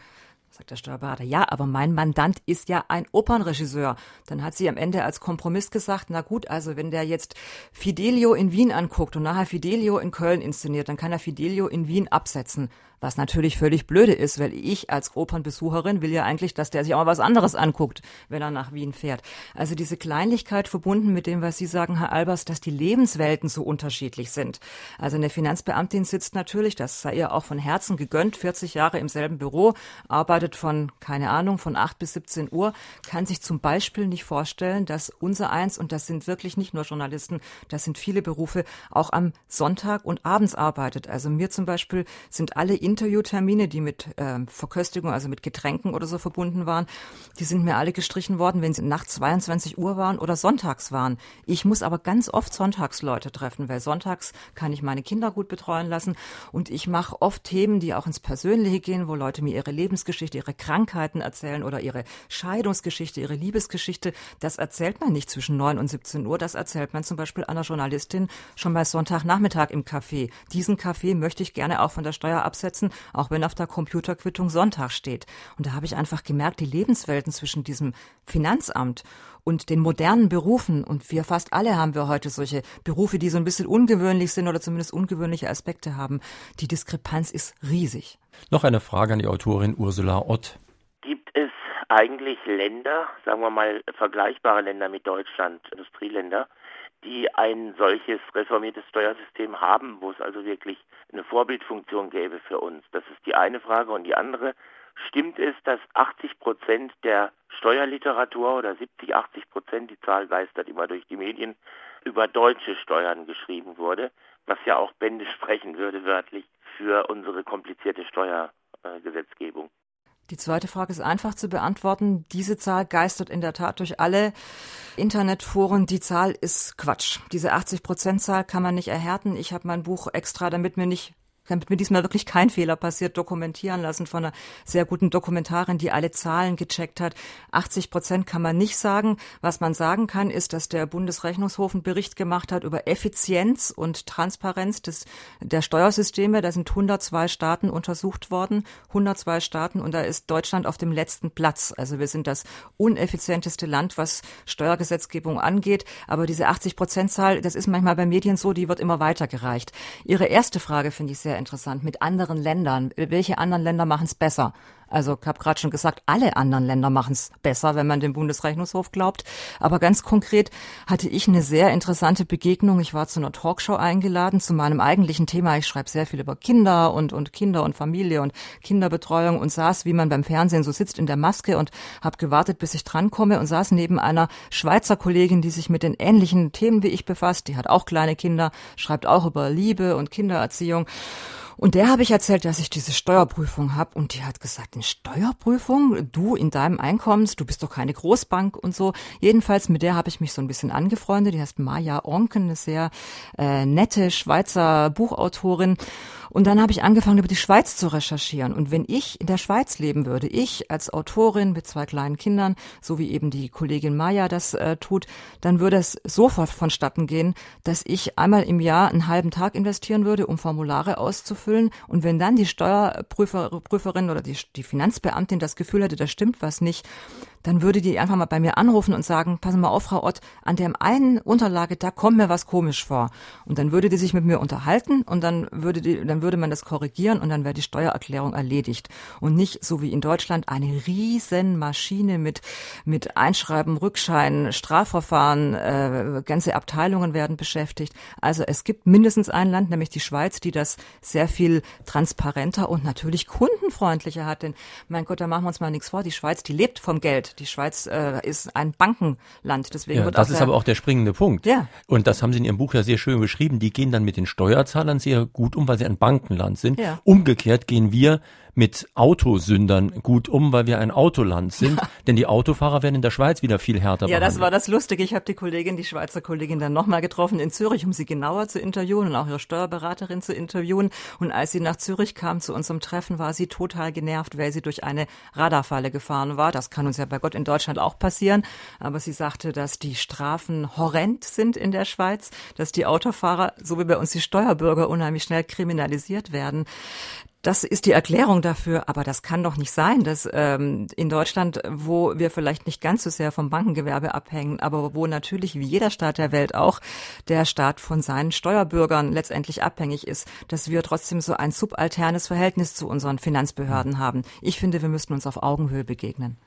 [SPEAKER 3] Sagt der Steuerberater, ja, aber mein Mandant ist ja ein Opernregisseur. Dann hat sie am Ende als Kompromiss gesagt, na gut, also wenn der jetzt Fidelio in Wien anguckt und nachher Fidelio in Köln inszeniert, dann kann er Fidelio in Wien absetzen. Was natürlich völlig blöde ist, weil ich als Opernbesucherin will ja eigentlich, dass der sich auch mal was anderes anguckt, wenn er nach Wien fährt. Also diese Kleinlichkeit verbunden mit dem, was Sie sagen, Herr Albers, dass die Lebenswelten so unterschiedlich sind. Also eine Finanzbeamtin sitzt natürlich, das sei ihr auch von Herzen gegönnt, 40 Jahre im selben Büro, arbeitet von, keine Ahnung, von 8 bis 17 Uhr, kann sich zum Beispiel nicht vorstellen, dass unser eins, und das sind wirklich nicht nur Journalisten, das sind viele Berufe, auch am Sonntag und abends arbeitet. Also mir zum Beispiel sind alle in Interviewtermine, die mit äh, Verköstigung, also mit Getränken oder so verbunden waren, die sind mir alle gestrichen worden, wenn sie nach 22 Uhr waren oder sonntags waren. Ich muss aber ganz oft sonntags Leute treffen, weil sonntags kann ich meine Kinder gut betreuen lassen und ich mache oft Themen, die auch ins Persönliche gehen, wo Leute mir ihre Lebensgeschichte, ihre Krankheiten erzählen oder ihre Scheidungsgeschichte, ihre Liebesgeschichte. Das erzählt man nicht zwischen 9 und 17 Uhr, das erzählt man zum Beispiel einer Journalistin schon bei Sonntagnachmittag im Café. Diesen Café möchte ich gerne auch von der Steuer absetzen setzen, auch wenn auf der Computerquittung Sonntag steht. Und da habe ich einfach gemerkt, die Lebenswelten zwischen diesem Finanzamt und den modernen Berufen, und wir fast alle haben wir heute solche Berufe, die so ein bisschen ungewöhnlich sind oder zumindest ungewöhnliche Aspekte haben, die Diskrepanz ist riesig.
[SPEAKER 2] Noch eine Frage an die Autorin Ursula Ott.
[SPEAKER 6] Gibt es eigentlich Länder, sagen wir mal vergleichbare Länder mit Deutschland, Industrieländer, die ein solches reformiertes Steuersystem haben, wo es also wirklich eine Vorbildfunktion gäbe für uns. Das ist die eine Frage. Und die andere, stimmt es, dass 80 Prozent der Steuerliteratur oder 70, 80 Prozent, die Zahl geistert immer durch die Medien, über deutsche Steuern geschrieben wurde, was ja auch Bände sprechen würde wörtlich für unsere komplizierte Steuergesetzgebung.
[SPEAKER 3] Die zweite Frage ist einfach zu beantworten. Diese Zahl geistert in der Tat durch alle Internetforen. Die Zahl ist Quatsch. Diese 80 Prozent Zahl kann man nicht erhärten. Ich habe mein Buch extra, damit mir nicht damit mir diesmal wirklich kein Fehler passiert, dokumentieren lassen von einer sehr guten Dokumentarin, die alle Zahlen gecheckt hat. 80 Prozent kann man nicht sagen. Was man sagen kann, ist, dass der Bundesrechnungshof einen Bericht gemacht hat über Effizienz und Transparenz des, der Steuersysteme. Da sind 102 Staaten untersucht worden, 102 Staaten, und da ist Deutschland auf dem letzten Platz. Also wir sind das uneffizienteste Land, was Steuergesetzgebung angeht. Aber diese 80 Prozent Zahl, das ist manchmal bei Medien so, die wird immer weitergereicht. Ihre erste Frage finde ich sehr interessant. Mit anderen Ländern. Welche anderen Länder machen es besser? Also ich habe gerade schon gesagt, alle anderen Länder machen es besser, wenn man dem Bundesrechnungshof glaubt. Aber ganz konkret hatte ich eine sehr interessante Begegnung. Ich war zu einer Talkshow eingeladen zu meinem eigentlichen Thema. Ich schreibe sehr viel über Kinder und, und Kinder und Familie und Kinderbetreuung und saß, wie man beim Fernsehen so sitzt, in der Maske und habe gewartet, bis ich drankomme und saß neben einer Schweizer Kollegin, die sich mit den ähnlichen Themen wie ich befasst. Die hat auch kleine Kinder, schreibt auch über Liebe und Kindererziehung. Und der habe ich erzählt, dass ich diese Steuerprüfung habe und die hat gesagt, eine Steuerprüfung? Du in deinem Einkommens, du bist doch keine Großbank und so. Jedenfalls mit der habe ich mich so ein bisschen angefreundet. Die heißt Maja Onken, eine sehr äh, nette Schweizer Buchautorin. Und dann habe ich angefangen, über die Schweiz zu recherchieren. Und wenn ich in der Schweiz leben würde, ich als Autorin mit zwei kleinen Kindern, so wie eben die Kollegin Maya das äh, tut, dann würde es sofort vonstatten gehen, dass ich einmal im Jahr einen halben Tag investieren würde, um Formulare auszufüllen. Und wenn dann die Steuerprüferin oder die, die Finanzbeamtin das Gefühl hätte, da stimmt was nicht, dann würde die einfach mal bei mir anrufen und sagen, passen mal auf, Frau Ott, an dem einen Unterlage, da kommt mir was komisch vor. Und dann würde die sich mit mir unterhalten und dann würde die, dann würde man das korrigieren und dann wäre die Steuererklärung erledigt. Und nicht so wie in Deutschland eine riesen Maschine mit, mit Einschreiben, Rückschein, Strafverfahren, äh, ganze Abteilungen werden beschäftigt. Also es gibt mindestens ein Land, nämlich die Schweiz, die das sehr viel transparenter und natürlich kundenfreundlicher hat. Denn mein Gott, da machen wir uns mal nichts vor. Die Schweiz, die lebt vom Geld. Die Schweiz äh, ist ein Bankenland, deswegen
[SPEAKER 2] ja,
[SPEAKER 3] wird
[SPEAKER 2] das ist aber auch der springende Punkt.
[SPEAKER 3] Ja.
[SPEAKER 2] Und das haben Sie in Ihrem Buch ja sehr schön beschrieben. Die gehen dann mit den Steuerzahlern sehr gut um, weil sie ein Bankenland sind.
[SPEAKER 3] Ja.
[SPEAKER 2] Umgekehrt gehen wir mit Autosündern gut um, weil wir ein Autoland sind. Denn die Autofahrer werden in der Schweiz wieder viel härter
[SPEAKER 3] Ja,
[SPEAKER 2] behandelt.
[SPEAKER 3] das war das Lustige. Ich habe die Kollegin, die Schweizer Kollegin, dann nochmal getroffen in Zürich, um sie genauer zu interviewen und auch ihre Steuerberaterin zu interviewen. Und als sie nach Zürich kam zu unserem Treffen, war sie total genervt, weil sie durch eine Radarfalle gefahren war. Das kann uns ja bei Gott in Deutschland auch passieren. Aber sie sagte, dass die Strafen horrend sind in der Schweiz, dass die Autofahrer, so wie bei uns die Steuerbürger, unheimlich schnell kriminalisiert werden. Das ist die Erklärung dafür, aber das kann doch nicht sein, dass ähm, in Deutschland, wo wir vielleicht nicht ganz so sehr vom Bankengewerbe abhängen, aber wo natürlich wie jeder Staat der Welt auch der Staat von seinen Steuerbürgern letztendlich abhängig ist, dass wir trotzdem so ein subalternes Verhältnis zu unseren Finanzbehörden haben. Ich finde, wir müssten uns auf Augenhöhe begegnen.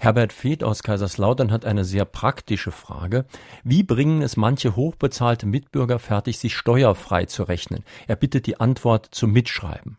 [SPEAKER 2] Herbert Feeth aus Kaiserslautern hat eine sehr praktische Frage. Wie bringen es manche hochbezahlte Mitbürger fertig, sich steuerfrei zu rechnen? Er bittet die Antwort zum Mitschreiben.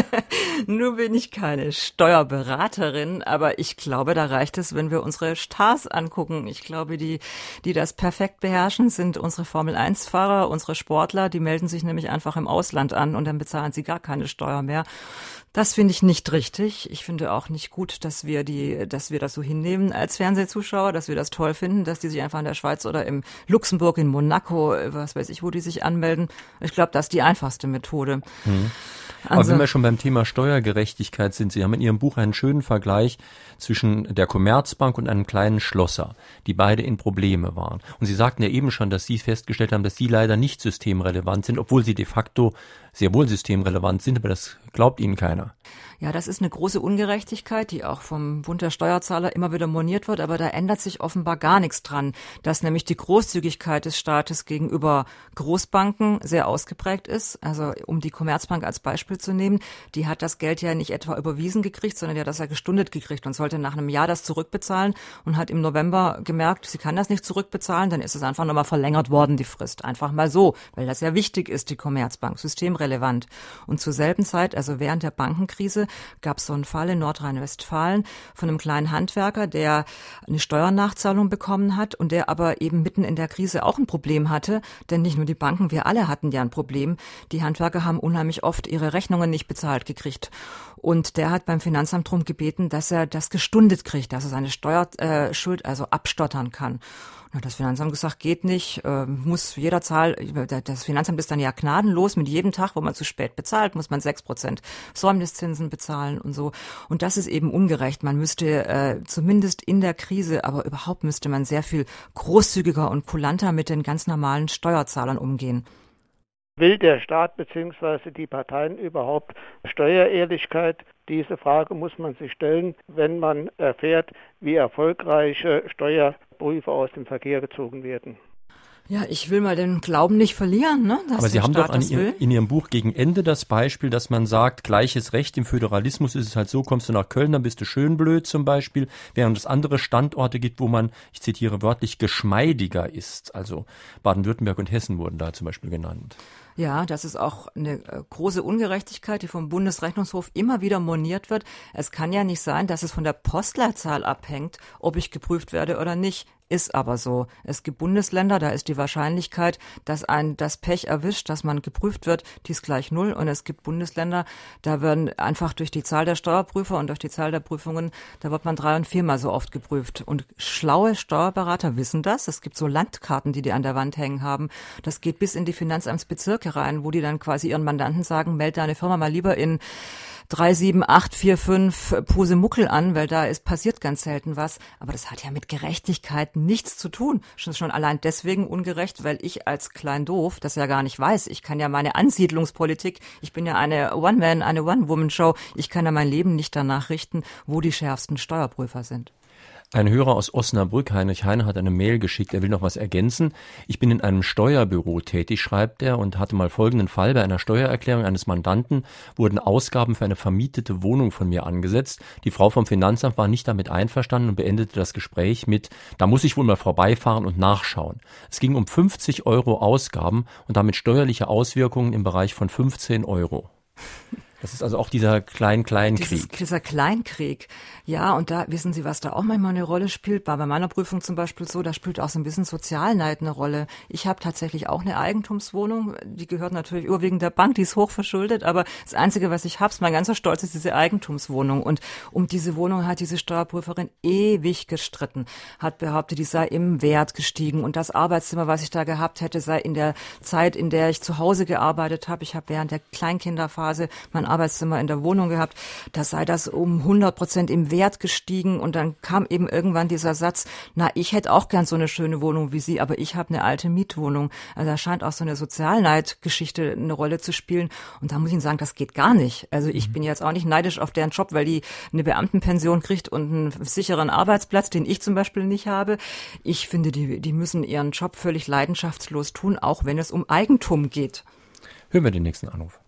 [SPEAKER 3] Nur bin ich keine Steuerberaterin, aber ich glaube, da reicht es, wenn wir unsere Stars angucken. Ich glaube, die, die das perfekt beherrschen, sind unsere Formel-1-Fahrer, unsere Sportler. Die melden sich nämlich einfach im Ausland an und dann bezahlen sie gar keine Steuer mehr. Das finde ich nicht richtig. Ich finde auch nicht gut, dass wir die, dass wir das so hinnehmen als Fernsehzuschauer, dass wir das toll finden, dass die sich einfach in der Schweiz oder im Luxemburg, in Monaco, was weiß ich, wo die sich anmelden. Ich glaube, das ist die einfachste Methode.
[SPEAKER 2] Mhm. Also, Aber wenn wir schon beim Thema Steuergerechtigkeit sind, Sie haben in Ihrem Buch einen schönen Vergleich zwischen der Commerzbank und einem kleinen Schlosser, die beide in Probleme waren. Und Sie sagten ja eben schon, dass Sie festgestellt haben, dass Sie leider nicht systemrelevant sind, obwohl Sie de facto sehr wohl systemrelevant sind, aber das glaubt Ihnen keiner.
[SPEAKER 3] Ja, das ist eine große Ungerechtigkeit, die auch vom Bund der Steuerzahler immer wieder moniert wird, aber da ändert sich offenbar gar nichts dran, dass nämlich die Großzügigkeit des Staates gegenüber Großbanken sehr ausgeprägt ist. Also um die Commerzbank als Beispiel zu nehmen, die hat das Geld ja nicht etwa überwiesen gekriegt, sondern die hat das ja gestundet gekriegt und sollte nach einem Jahr das zurückbezahlen und hat im November gemerkt, sie kann das nicht zurückbezahlen, dann ist es einfach nochmal verlängert worden, die Frist. Einfach mal so, weil das ja wichtig ist, die Commerzbank, systemrelevant. Und zur selben Zeit, also während der Bankenkrise, gab es so einen Fall in Nordrhein-Westfalen von einem kleinen Handwerker, der eine Steuernachzahlung bekommen hat und der aber eben mitten in der Krise auch ein Problem hatte, denn nicht nur die Banken, wir alle hatten ja ein Problem. Die Handwerker haben unheimlich oft ihre Rechnungen nicht bezahlt gekriegt. Und der hat beim Finanzamt darum gebeten, dass er das gestundet kriegt, dass er seine Steuerschuld äh, also abstottern kann. Hat das Finanzamt gesagt, geht nicht, äh, muss jeder Zahl, das Finanzamt ist dann ja gnadenlos, mit jedem Tag, wo man zu spät bezahlt, muss man sechs Prozent Säumniszinsen bezahlen und so. Und das ist eben ungerecht. Man müsste äh, zumindest in der Krise, aber überhaupt müsste man sehr viel großzügiger und kulanter mit den ganz normalen Steuerzahlern umgehen.
[SPEAKER 7] Will der Staat bzw. die Parteien überhaupt Steuerehrlichkeit? Diese Frage muss man sich stellen, wenn man erfährt, wie erfolgreiche Steuerprüfer aus dem Verkehr gezogen werden.
[SPEAKER 3] Ja, ich will mal den Glauben nicht verlieren, ne?
[SPEAKER 2] Aber Sie haben Staat doch ihr, in Ihrem Buch gegen Ende das Beispiel, dass man sagt, gleiches Recht im Föderalismus ist es halt so, kommst du nach Köln, dann bist du schön blöd zum Beispiel, während es andere Standorte gibt, wo man, ich zitiere wörtlich, geschmeidiger ist. Also Baden-Württemberg und Hessen wurden da zum Beispiel genannt.
[SPEAKER 3] Ja, das ist auch eine äh, große Ungerechtigkeit, die vom Bundesrechnungshof immer wieder moniert wird. Es kann ja nicht sein, dass es von der Postleitzahl abhängt, ob ich geprüft werde oder nicht. Ist aber so. Es gibt Bundesländer, da ist die Wahrscheinlichkeit, dass ein das Pech erwischt, dass man geprüft wird, die ist gleich null. Und es gibt Bundesländer, da werden einfach durch die Zahl der Steuerprüfer und durch die Zahl der Prüfungen, da wird man drei- und viermal so oft geprüft. Und schlaue Steuerberater wissen das. Es gibt so Landkarten, die die an der Wand hängen haben. Das geht bis in die Finanzamtsbezirke rein, wo die dann quasi ihren Mandanten sagen, meld deine Firma mal lieber in 37845 Pusemuckel an, weil da ist passiert ganz selten was. Aber das hat ja mit Gerechtigkeit nichts zu tun. Schon, schon allein deswegen ungerecht, weil ich als klein doof das ja gar nicht weiß. Ich kann ja meine Ansiedlungspolitik, ich bin ja eine One-Man, eine One-Woman-Show, ich kann ja mein Leben nicht danach richten, wo die schärfsten Steuerprüfer sind.
[SPEAKER 2] Ein Hörer aus Osnabrück, Heinrich Heine, hat eine Mail geschickt. Er will noch was ergänzen. Ich bin in einem Steuerbüro tätig, schreibt er, und hatte mal folgenden Fall. Bei einer Steuererklärung eines Mandanten wurden Ausgaben für eine vermietete Wohnung von mir angesetzt. Die Frau vom Finanzamt war nicht damit einverstanden und beendete das Gespräch mit, da muss ich wohl mal vorbeifahren und nachschauen. Es ging um 50 Euro Ausgaben und damit steuerliche Auswirkungen im Bereich von 15 Euro. Das ist also auch dieser Klein-Klein-Krieg.
[SPEAKER 3] Dieser Kleinkrieg. Ja, und da wissen Sie, was da auch manchmal eine Rolle spielt. War bei meiner Prüfung zum Beispiel so, da spielt auch so ein bisschen Sozialneid eine Rolle. Ich habe tatsächlich auch eine Eigentumswohnung. Die gehört natürlich überwiegend der Bank, die ist hochverschuldet. Aber das Einzige, was ich habe, mein ganzer Stolz ist diese Eigentumswohnung. Und um diese Wohnung hat diese Steuerprüferin ewig gestritten. Hat behauptet, die sei im Wert gestiegen. Und das Arbeitszimmer, was ich da gehabt hätte, sei in der Zeit, in der ich zu Hause gearbeitet habe. Ich habe während der Kleinkinderphase mein Arbeitszimmer in der Wohnung gehabt. Da sei das um 100 Prozent im Wert gestiegen. Und dann kam eben irgendwann dieser Satz, na, ich hätte auch gern so eine schöne Wohnung wie Sie, aber ich habe eine alte Mietwohnung. Also da scheint auch so eine Sozialneidgeschichte eine Rolle zu spielen. Und da muss ich Ihnen sagen, das geht gar nicht. Also ich mhm. bin jetzt auch nicht neidisch auf deren Job, weil die eine Beamtenpension kriegt und einen sicheren Arbeitsplatz, den ich zum Beispiel nicht habe. Ich finde, die, die müssen ihren Job völlig leidenschaftslos tun, auch wenn es um Eigentum geht.
[SPEAKER 2] Hören wir den nächsten Anruf.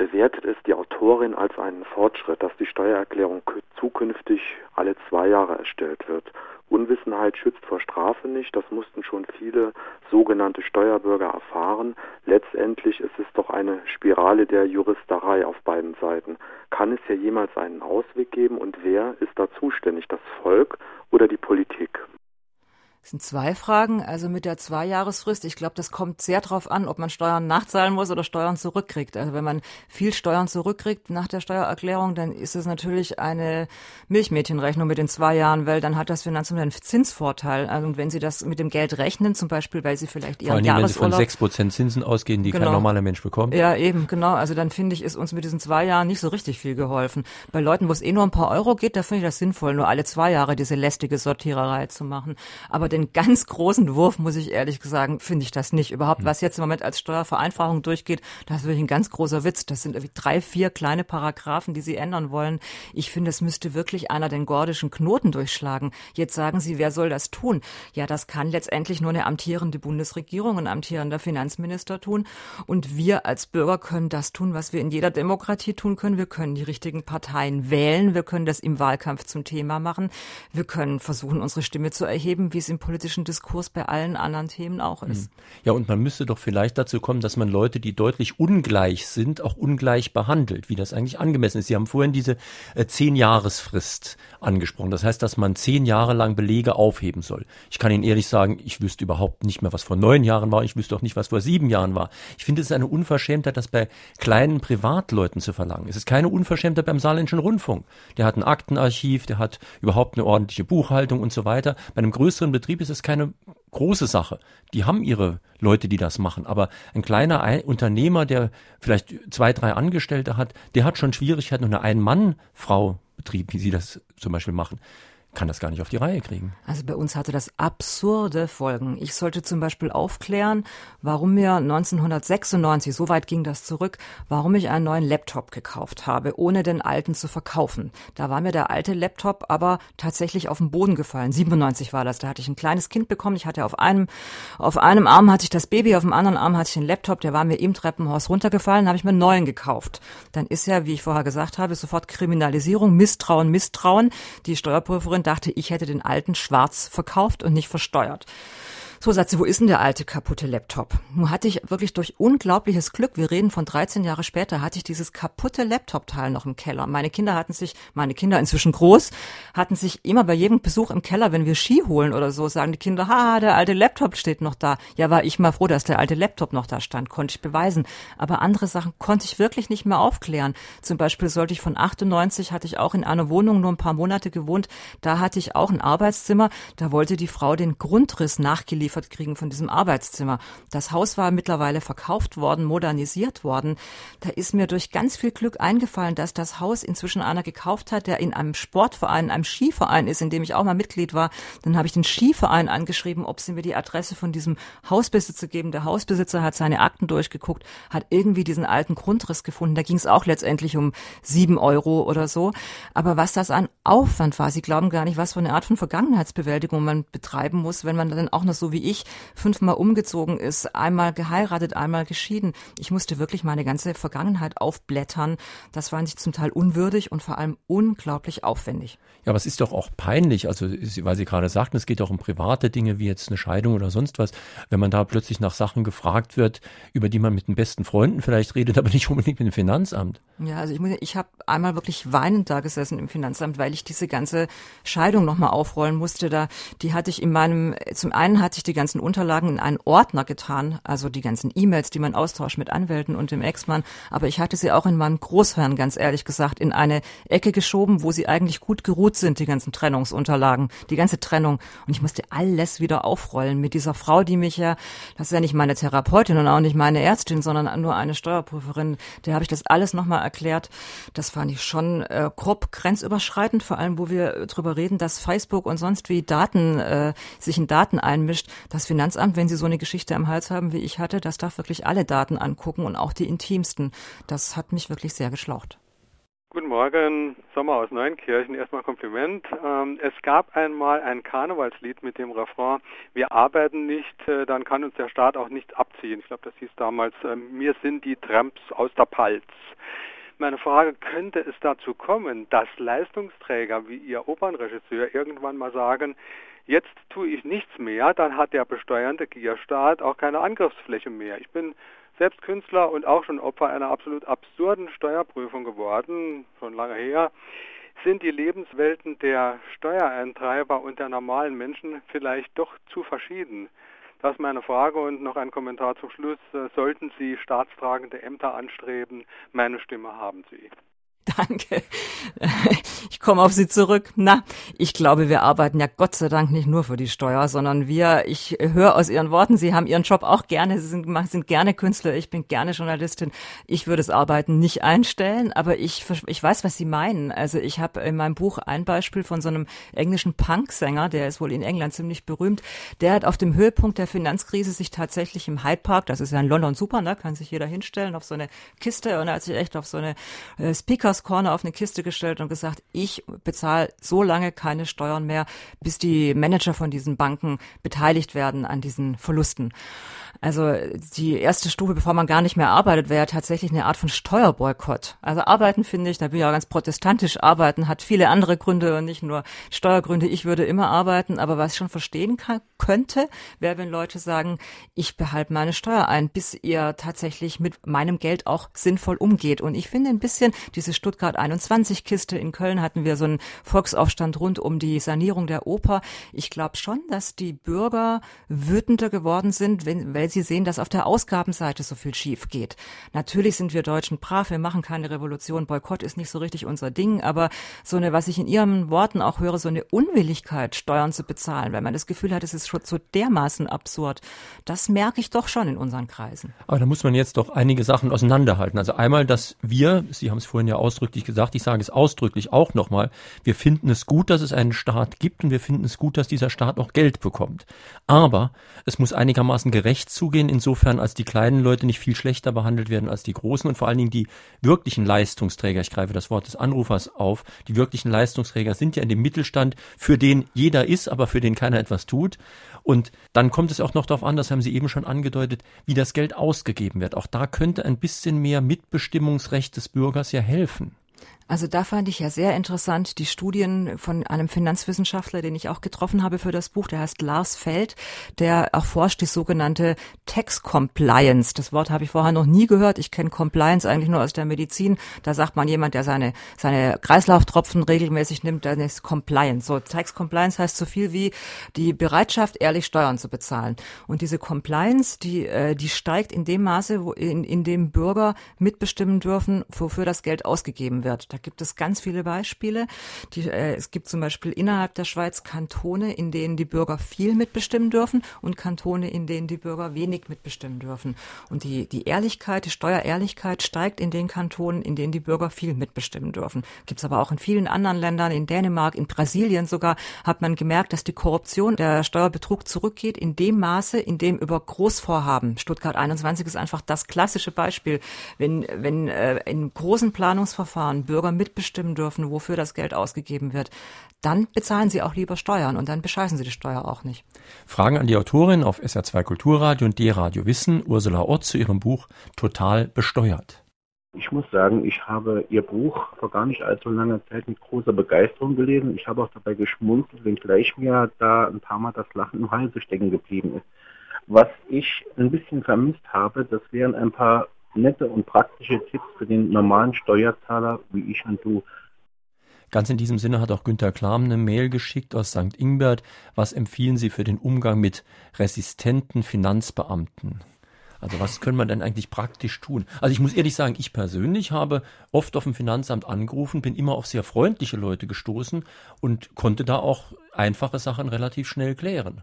[SPEAKER 8] Bewertet es die Autorin als einen Fortschritt, dass die Steuererklärung zukünftig alle zwei Jahre erstellt wird. Unwissenheit schützt vor Strafe nicht, das mussten schon viele sogenannte Steuerbürger erfahren. Letztendlich ist es doch eine Spirale der Juristerei auf beiden Seiten. Kann es hier jemals einen Ausweg geben und wer ist da zuständig, das Volk oder die Politik?
[SPEAKER 3] Das sind zwei Fragen. Also mit der Zweijahresfrist, ich glaube, das kommt sehr darauf an, ob man Steuern nachzahlen muss oder Steuern zurückkriegt. Also wenn man viel Steuern zurückkriegt nach der Steuererklärung, dann ist es natürlich eine Milchmädchenrechnung mit den zwei Jahren, weil dann hat das Finanzamt einen Zinsvorteil. Also und wenn Sie das mit dem Geld rechnen, zum Beispiel, weil Sie vielleicht Ihren Vor allem, Jahresurlaub...
[SPEAKER 2] wenn Sie von sechs Prozent Zinsen ausgehen, die genau. kein normaler Mensch bekommt.
[SPEAKER 3] Ja, eben, genau. Also dann finde ich, ist uns mit diesen zwei Jahren nicht so richtig viel geholfen. Bei Leuten, wo es eh nur ein paar Euro geht, da finde ich das sinnvoll, nur alle zwei Jahre diese lästige Sortiererei zu machen. Aber den ganz großen Wurf, muss ich ehrlich sagen, finde ich das nicht. Überhaupt, hm. was jetzt im Moment als Steuervereinfachung durchgeht, das ist wirklich ein ganz großer Witz. Das sind irgendwie drei, vier kleine Paragraphen, die Sie ändern wollen. Ich finde, es müsste wirklich einer den gordischen Knoten durchschlagen. Jetzt sagen Sie, wer soll das tun? Ja, das kann letztendlich nur eine amtierende Bundesregierung, ein amtierender Finanzminister tun. Und wir als Bürger können das tun, was wir in jeder Demokratie tun können. Wir können die richtigen Parteien wählen. Wir können das im Wahlkampf zum Thema machen. Wir können versuchen, unsere Stimme zu erheben, wie es im politischen Diskurs bei allen anderen Themen auch ist. Hm.
[SPEAKER 2] Ja, und man müsste doch vielleicht dazu kommen, dass man Leute, die deutlich ungleich sind, auch ungleich behandelt, wie das eigentlich angemessen ist. Sie haben vorhin diese äh, Zehn-Jahresfrist angesprochen. Das heißt, dass man zehn Jahre lang Belege aufheben soll. Ich kann Ihnen ehrlich sagen, ich wüsste überhaupt nicht mehr, was vor neun Jahren war. Ich wüsste auch nicht, was vor sieben Jahren war. Ich finde, es ist eine Unverschämtheit, das bei kleinen Privatleuten zu verlangen. Es ist keine Unverschämtheit beim Saarländischen Rundfunk. Der hat ein Aktenarchiv, der hat überhaupt eine ordentliche Buchhaltung und so weiter. Bei einem größeren Betrieb ist es keine große Sache. Die haben ihre Leute, die das machen. Aber ein kleiner Unternehmer, der vielleicht zwei, drei Angestellte hat, der hat schon Schwierigkeiten, eine Ein-Mann-Frau-Betrieb, wie Sie das zum Beispiel machen, kann das gar nicht auf die Reihe kriegen.
[SPEAKER 3] Also bei uns hatte das absurde Folgen. Ich sollte zum Beispiel aufklären, warum mir 1996, so weit ging das zurück, warum ich einen neuen Laptop gekauft habe, ohne den alten zu verkaufen. Da war mir der alte Laptop aber tatsächlich auf den Boden gefallen. 97 war das. Da hatte ich ein kleines Kind bekommen. Ich hatte auf einem, auf einem Arm hatte ich das Baby, auf dem anderen Arm hatte ich den Laptop. Der war mir im Treppenhaus runtergefallen. Habe ich mir einen neuen gekauft. Dann ist ja, wie ich vorher gesagt habe, sofort Kriminalisierung, Misstrauen, Misstrauen. Die Steuerprüferin und dachte, ich hätte den alten schwarz verkauft und nicht versteuert. So, sagt sie, wo ist denn der alte kaputte Laptop? Nun hatte ich wirklich durch unglaubliches Glück, wir reden von 13 Jahre später, hatte ich dieses kaputte Laptop-Teil noch im Keller. Meine Kinder hatten sich, meine Kinder inzwischen groß, hatten sich immer bei jedem Besuch im Keller, wenn wir Ski holen oder so, sagen die Kinder, ha, der alte Laptop steht noch da. Ja, war ich mal froh, dass der alte Laptop noch da stand, konnte ich beweisen. Aber andere Sachen konnte ich wirklich nicht mehr aufklären. Zum Beispiel sollte ich von 98, hatte ich auch in einer Wohnung nur ein paar Monate gewohnt, da hatte ich auch ein Arbeitszimmer, da wollte die Frau den Grundriss nachgeliefert geliefert kriegen von diesem Arbeitszimmer. Das Haus war mittlerweile verkauft worden, modernisiert worden. Da ist mir durch ganz viel Glück eingefallen, dass das Haus inzwischen einer gekauft hat, der in einem Sportverein, einem Skiverein ist, in dem ich auch mal Mitglied war. Dann habe ich den Skiverein angeschrieben, ob sie mir die Adresse von diesem Hausbesitzer geben. Der Hausbesitzer hat seine Akten durchgeguckt, hat irgendwie diesen alten Grundriss gefunden. Da ging es auch letztendlich um sieben Euro oder so. Aber was das an Aufwand war, Sie glauben gar nicht, was für eine Art von Vergangenheitsbewältigung man betreiben muss, wenn man dann auch noch so wie wie ich fünfmal umgezogen ist, einmal geheiratet, einmal geschieden. Ich musste wirklich meine ganze Vergangenheit aufblättern. Das fand ich zum Teil unwürdig und vor allem unglaublich aufwendig.
[SPEAKER 2] Ja, aber es ist doch auch peinlich, also weil Sie gerade sagten, es geht auch um private Dinge wie jetzt eine Scheidung oder sonst was, wenn man da plötzlich nach Sachen gefragt wird, über die man mit den besten Freunden vielleicht redet, aber nicht unbedingt mit dem Finanzamt.
[SPEAKER 3] Ja, also ich, muss, ich habe einmal wirklich weinend da gesessen im Finanzamt, weil ich diese ganze Scheidung nochmal aufrollen musste. Da, die hatte ich in meinem, zum einen hatte ich die ganzen Unterlagen in einen Ordner getan, also die ganzen E-Mails, die man austauscht mit Anwälten und dem Ex-Mann, aber ich hatte sie auch in meinem Großhirn, ganz ehrlich gesagt, in eine Ecke geschoben, wo sie eigentlich gut geruht sind, die ganzen Trennungsunterlagen, die ganze Trennung. Und ich musste alles wieder aufrollen mit dieser Frau, die mich ja, das ist ja nicht meine Therapeutin und auch nicht meine Ärztin, sondern nur eine Steuerprüferin, der habe ich das alles nochmal erklärt. Das fand ich schon äh, grob grenzüberschreitend, vor allem, wo wir drüber reden, dass Facebook und sonst wie Daten, äh, sich in Daten einmischt. Das Finanzamt, wenn sie so eine Geschichte am Hals haben, wie ich hatte, das darf wirklich alle Daten angucken und auch die intimsten. Das hat mich wirklich sehr geschlaucht.
[SPEAKER 9] Guten Morgen, Sommer aus Neunkirchen. Erstmal Kompliment. Ähm, es gab einmal ein Karnevalslied mit dem Refrain, wir arbeiten nicht, äh, dann kann uns der Staat auch nichts abziehen. Ich glaube, das hieß damals, äh, mir sind die Tramps aus der Palz. Meine Frage, könnte es dazu kommen, dass Leistungsträger wie Ihr Opernregisseur irgendwann mal sagen, jetzt tue ich nichts mehr, dann hat der besteuernde Gierstaat auch keine Angriffsfläche mehr. Ich bin selbst Künstler und auch schon Opfer einer absolut absurden Steuerprüfung geworden, schon lange her. Sind die Lebenswelten der Steuereintreiber und der normalen Menschen vielleicht doch zu verschieden? Das ist meine Frage und noch ein Kommentar zum Schluss. Sollten Sie staatstragende Ämter anstreben? Meine Stimme haben Sie.
[SPEAKER 3] Danke. Ich komme auf Sie zurück. Na, ich glaube, wir arbeiten ja Gott sei Dank nicht nur für die Steuer, sondern wir, ich höre aus Ihren Worten, Sie haben Ihren Job auch gerne, Sie sind, sind gerne Künstler, ich bin gerne Journalistin. Ich würde das Arbeiten nicht einstellen, aber ich, ich weiß, was Sie meinen. Also ich habe in meinem Buch ein Beispiel von so einem englischen Punksänger, der ist wohl in England ziemlich berühmt, der hat auf dem Höhepunkt der Finanzkrise sich tatsächlich im Hyde Park, das ist ja in London super, ne, kann sich jeder hinstellen, auf so eine Kiste und er hat sich echt auf so eine äh, Speaker Speakers Corner auf eine Kiste gestellt und gesagt, ich bezahle so lange keine Steuern mehr, bis die Manager von diesen Banken beteiligt werden an diesen Verlusten. Also die erste Stufe, bevor man gar nicht mehr arbeitet, wäre ja tatsächlich eine Art von Steuerboykott. Also arbeiten finde ich, da bin ich ja ganz protestantisch, arbeiten hat viele andere Gründe und nicht nur Steuergründe. Ich würde immer arbeiten, aber was ich schon verstehen kann, könnte, wäre, wenn Leute sagen, ich behalte meine Steuer ein, bis ihr tatsächlich mit meinem Geld auch sinnvoll umgeht. Und ich finde ein bisschen diese Stuttgart 21 Kiste in Köln hatten wir so einen Volksaufstand rund um die Sanierung der Oper. Ich glaube schon, dass die Bürger wütender geworden sind, wenn, weil Sie sehen, dass auf der Ausgabenseite so viel schief geht. Natürlich sind wir Deutschen brav, wir machen keine Revolution, Boykott ist nicht so richtig unser Ding, aber so eine, was ich in Ihren Worten auch höre, so eine Unwilligkeit, Steuern zu bezahlen, weil man das Gefühl hat, es ist schon so dermaßen absurd, das merke ich doch schon in unseren Kreisen.
[SPEAKER 2] Aber da muss man jetzt doch einige Sachen auseinanderhalten. Also einmal, dass wir, Sie haben es vorhin ja ausdrücklich gesagt, ich sage es ausdrücklich auch nochmal, wir finden es gut, dass es einen Staat gibt und wir finden es gut, dass dieser Staat auch Geld bekommt. Aber es muss einigermaßen gerecht zugehen, insofern als die kleinen Leute nicht viel schlechter behandelt werden als die großen und vor allen Dingen die wirklichen Leistungsträger, ich greife das Wort des Anrufers auf, die wirklichen Leistungsträger sind ja in dem Mittelstand, für den jeder ist, aber für den keiner etwas tut. Und dann kommt es auch noch darauf an, das haben Sie eben schon angedeutet, wie das Geld ausgegeben wird. Auch da könnte ein bisschen mehr Mitbestimmungsrecht des Bürgers ja helfen.
[SPEAKER 3] Also da fand ich ja sehr interessant die Studien von einem Finanzwissenschaftler, den ich auch getroffen habe für das Buch, der heißt Lars Feld, der erforscht die sogenannte Tax Compliance. Das Wort habe ich vorher noch nie gehört. Ich kenne Compliance eigentlich nur aus der Medizin. Da sagt man jemand, der seine, seine Kreislauftropfen regelmäßig nimmt, dann ist Compliance. So, Tax Compliance heißt so viel wie die Bereitschaft, ehrlich Steuern zu bezahlen. Und diese Compliance, die, äh, die steigt in dem Maße, wo in, in dem Bürger mitbestimmen dürfen, wofür das Geld ausgegeben wird. Da gibt es ganz viele Beispiele. Die, äh, es gibt zum Beispiel innerhalb der Schweiz Kantone, in denen die Bürger viel mitbestimmen dürfen und Kantone, in denen die Bürger wenig mitbestimmen dürfen. Und die, die Ehrlichkeit, die Steuerehrlichkeit steigt in den Kantonen, in denen die Bürger viel mitbestimmen dürfen. Gibt es aber auch in vielen anderen Ländern, in Dänemark, in Brasilien sogar, hat man gemerkt, dass die Korruption, der Steuerbetrug zurückgeht in dem Maße, in dem über Großvorhaben, Stuttgart 21 ist einfach das klassische Beispiel, wenn, wenn äh, in großen Planungsverfahren Bürger selber mitbestimmen dürfen, wofür das Geld ausgegeben wird, dann bezahlen sie auch lieber Steuern und dann bescheißen sie die Steuer auch nicht.
[SPEAKER 2] Fragen an die Autorin auf SR2 Kulturradio und D-Radio Wissen, Ursula Ott zu ihrem Buch Total besteuert.
[SPEAKER 10] Ich muss sagen, ich habe Ihr Buch vor gar nicht allzu langer Zeit mit großer Begeisterung gelesen. Ich habe auch dabei geschmunzelt, wenngleich mir da ein paar Mal das Lachen im Halse stecken geblieben ist. Was ich ein bisschen vermisst habe, das wären ein paar nette und praktische Tipps für den normalen Steuerzahler wie ich und du.
[SPEAKER 2] Ganz in diesem Sinne hat auch Günter Klam eine Mail geschickt aus St. Ingbert. Was empfehlen Sie für den Umgang mit resistenten Finanzbeamten? Also was können wir denn eigentlich praktisch tun? Also ich muss ehrlich sagen, ich persönlich habe oft auf dem Finanzamt angerufen, bin immer auf sehr freundliche Leute gestoßen und konnte da auch einfache Sachen relativ schnell klären.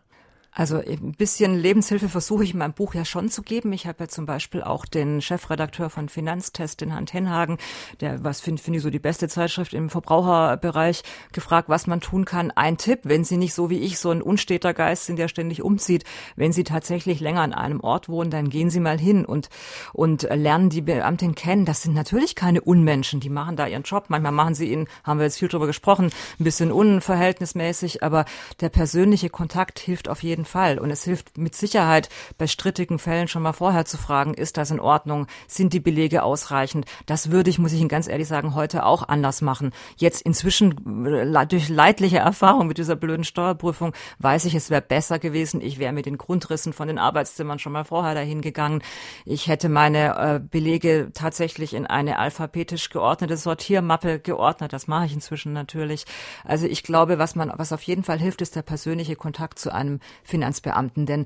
[SPEAKER 3] Also ein bisschen Lebenshilfe versuche ich in meinem Buch ja schon zu geben. Ich habe ja zum Beispiel auch den Chefredakteur von Finanztest, den Herrn Tenhagen, der, was finde find ich so die beste Zeitschrift im Verbraucherbereich, gefragt, was man tun kann. Ein Tipp, wenn Sie nicht so wie ich so ein unsteter Geist sind, der ständig umzieht, wenn Sie tatsächlich länger an einem Ort wohnen, dann gehen Sie mal hin und, und lernen die Beamtin kennen. Das sind natürlich keine Unmenschen, die machen da ihren Job. Manchmal machen sie ihn, haben wir jetzt viel drüber gesprochen, ein bisschen unverhältnismäßig, aber der persönliche Kontakt hilft auf jeden Fall. Und es hilft mit Sicherheit bei strittigen Fällen schon mal vorher zu fragen, ist das in Ordnung? Sind die Belege ausreichend? Das würde ich, muss ich Ihnen ganz ehrlich sagen, heute auch anders machen. Jetzt inzwischen äh, durch leidliche Erfahrung mit dieser blöden Steuerprüfung weiß ich, es wäre besser gewesen. Ich wäre mit den Grundrissen von den Arbeitszimmern schon mal vorher dahin gegangen. Ich hätte meine äh, Belege tatsächlich in eine alphabetisch geordnete Sortiermappe geordnet. Das mache ich inzwischen natürlich. Also ich glaube, was man, was auf jeden Fall hilft, ist der persönliche Kontakt zu einem Finanzbeamten. Denn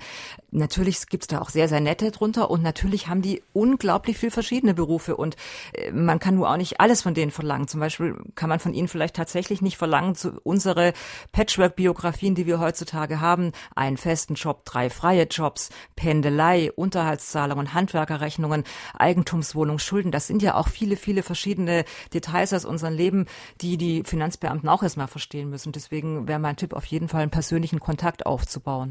[SPEAKER 3] natürlich gibt's da auch sehr, sehr nette drunter und natürlich haben die unglaublich viel verschiedene Berufe und äh, man kann nur auch nicht alles von denen verlangen. Zum Beispiel kann man von ihnen vielleicht tatsächlich nicht verlangen, zu unsere Patchwork-Biografien, die wir heutzutage haben, einen festen Job, drei freie Jobs, Pendelei, Unterhaltszahlungen, Handwerkerrechnungen, Eigentumswohnung, Schulden. Das sind ja auch viele, viele verschiedene Details aus unserem Leben, die die Finanzbeamten auch erstmal verstehen müssen. Deswegen wäre mein Tipp auf jeden Fall, einen persönlichen Kontakt aufzubauen.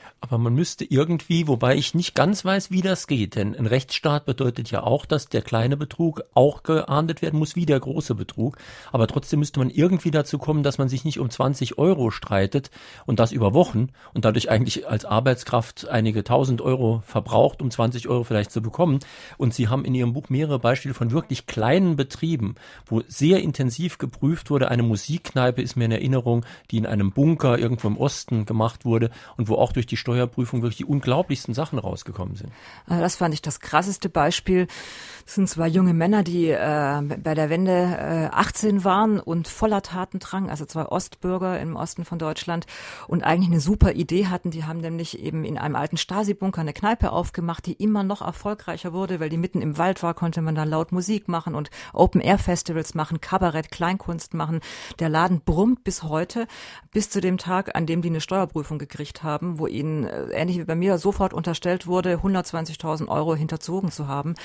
[SPEAKER 2] Aber man müsste irgendwie, wobei ich nicht ganz weiß, wie das geht, denn ein Rechtsstaat bedeutet ja auch, dass der kleine Betrug auch geahndet werden muss wie der große Betrug. Aber trotzdem müsste man irgendwie dazu kommen, dass man sich nicht um 20 Euro streitet und das über Wochen und dadurch eigentlich als Arbeitskraft einige tausend Euro verbraucht, um 20 Euro vielleicht zu bekommen. Und Sie haben in Ihrem Buch mehrere Beispiele von wirklich kleinen Betrieben, wo sehr intensiv geprüft wurde. Eine Musikkneipe ist mir in Erinnerung, die in einem Bunker irgendwo im Osten gemacht wurde und wo auch durch die Steuerprüfung wirklich die unglaublichsten Sachen rausgekommen sind.
[SPEAKER 3] Äh, das fand ich das krasseste Beispiel. Das sind zwei junge Männer, die äh, bei der Wende äh, 18 waren und voller Tatendrang, also zwei Ostbürger im Osten von Deutschland und eigentlich eine super Idee hatten. Die haben nämlich eben in einem alten Stasi-Bunker eine Kneipe aufgemacht, die immer noch erfolgreicher wurde, weil die mitten im Wald war, konnte man da laut Musik machen und Open-Air-Festivals machen, Kabarett, Kleinkunst machen. Der Laden brummt bis heute, bis zu dem Tag, an dem die eine Steuerprüfung gekriegt haben, wo ihnen äh, ähnlich wie bei mir, sofort unterstellt wurde, 120.000 Euro hinterzogen zu haben.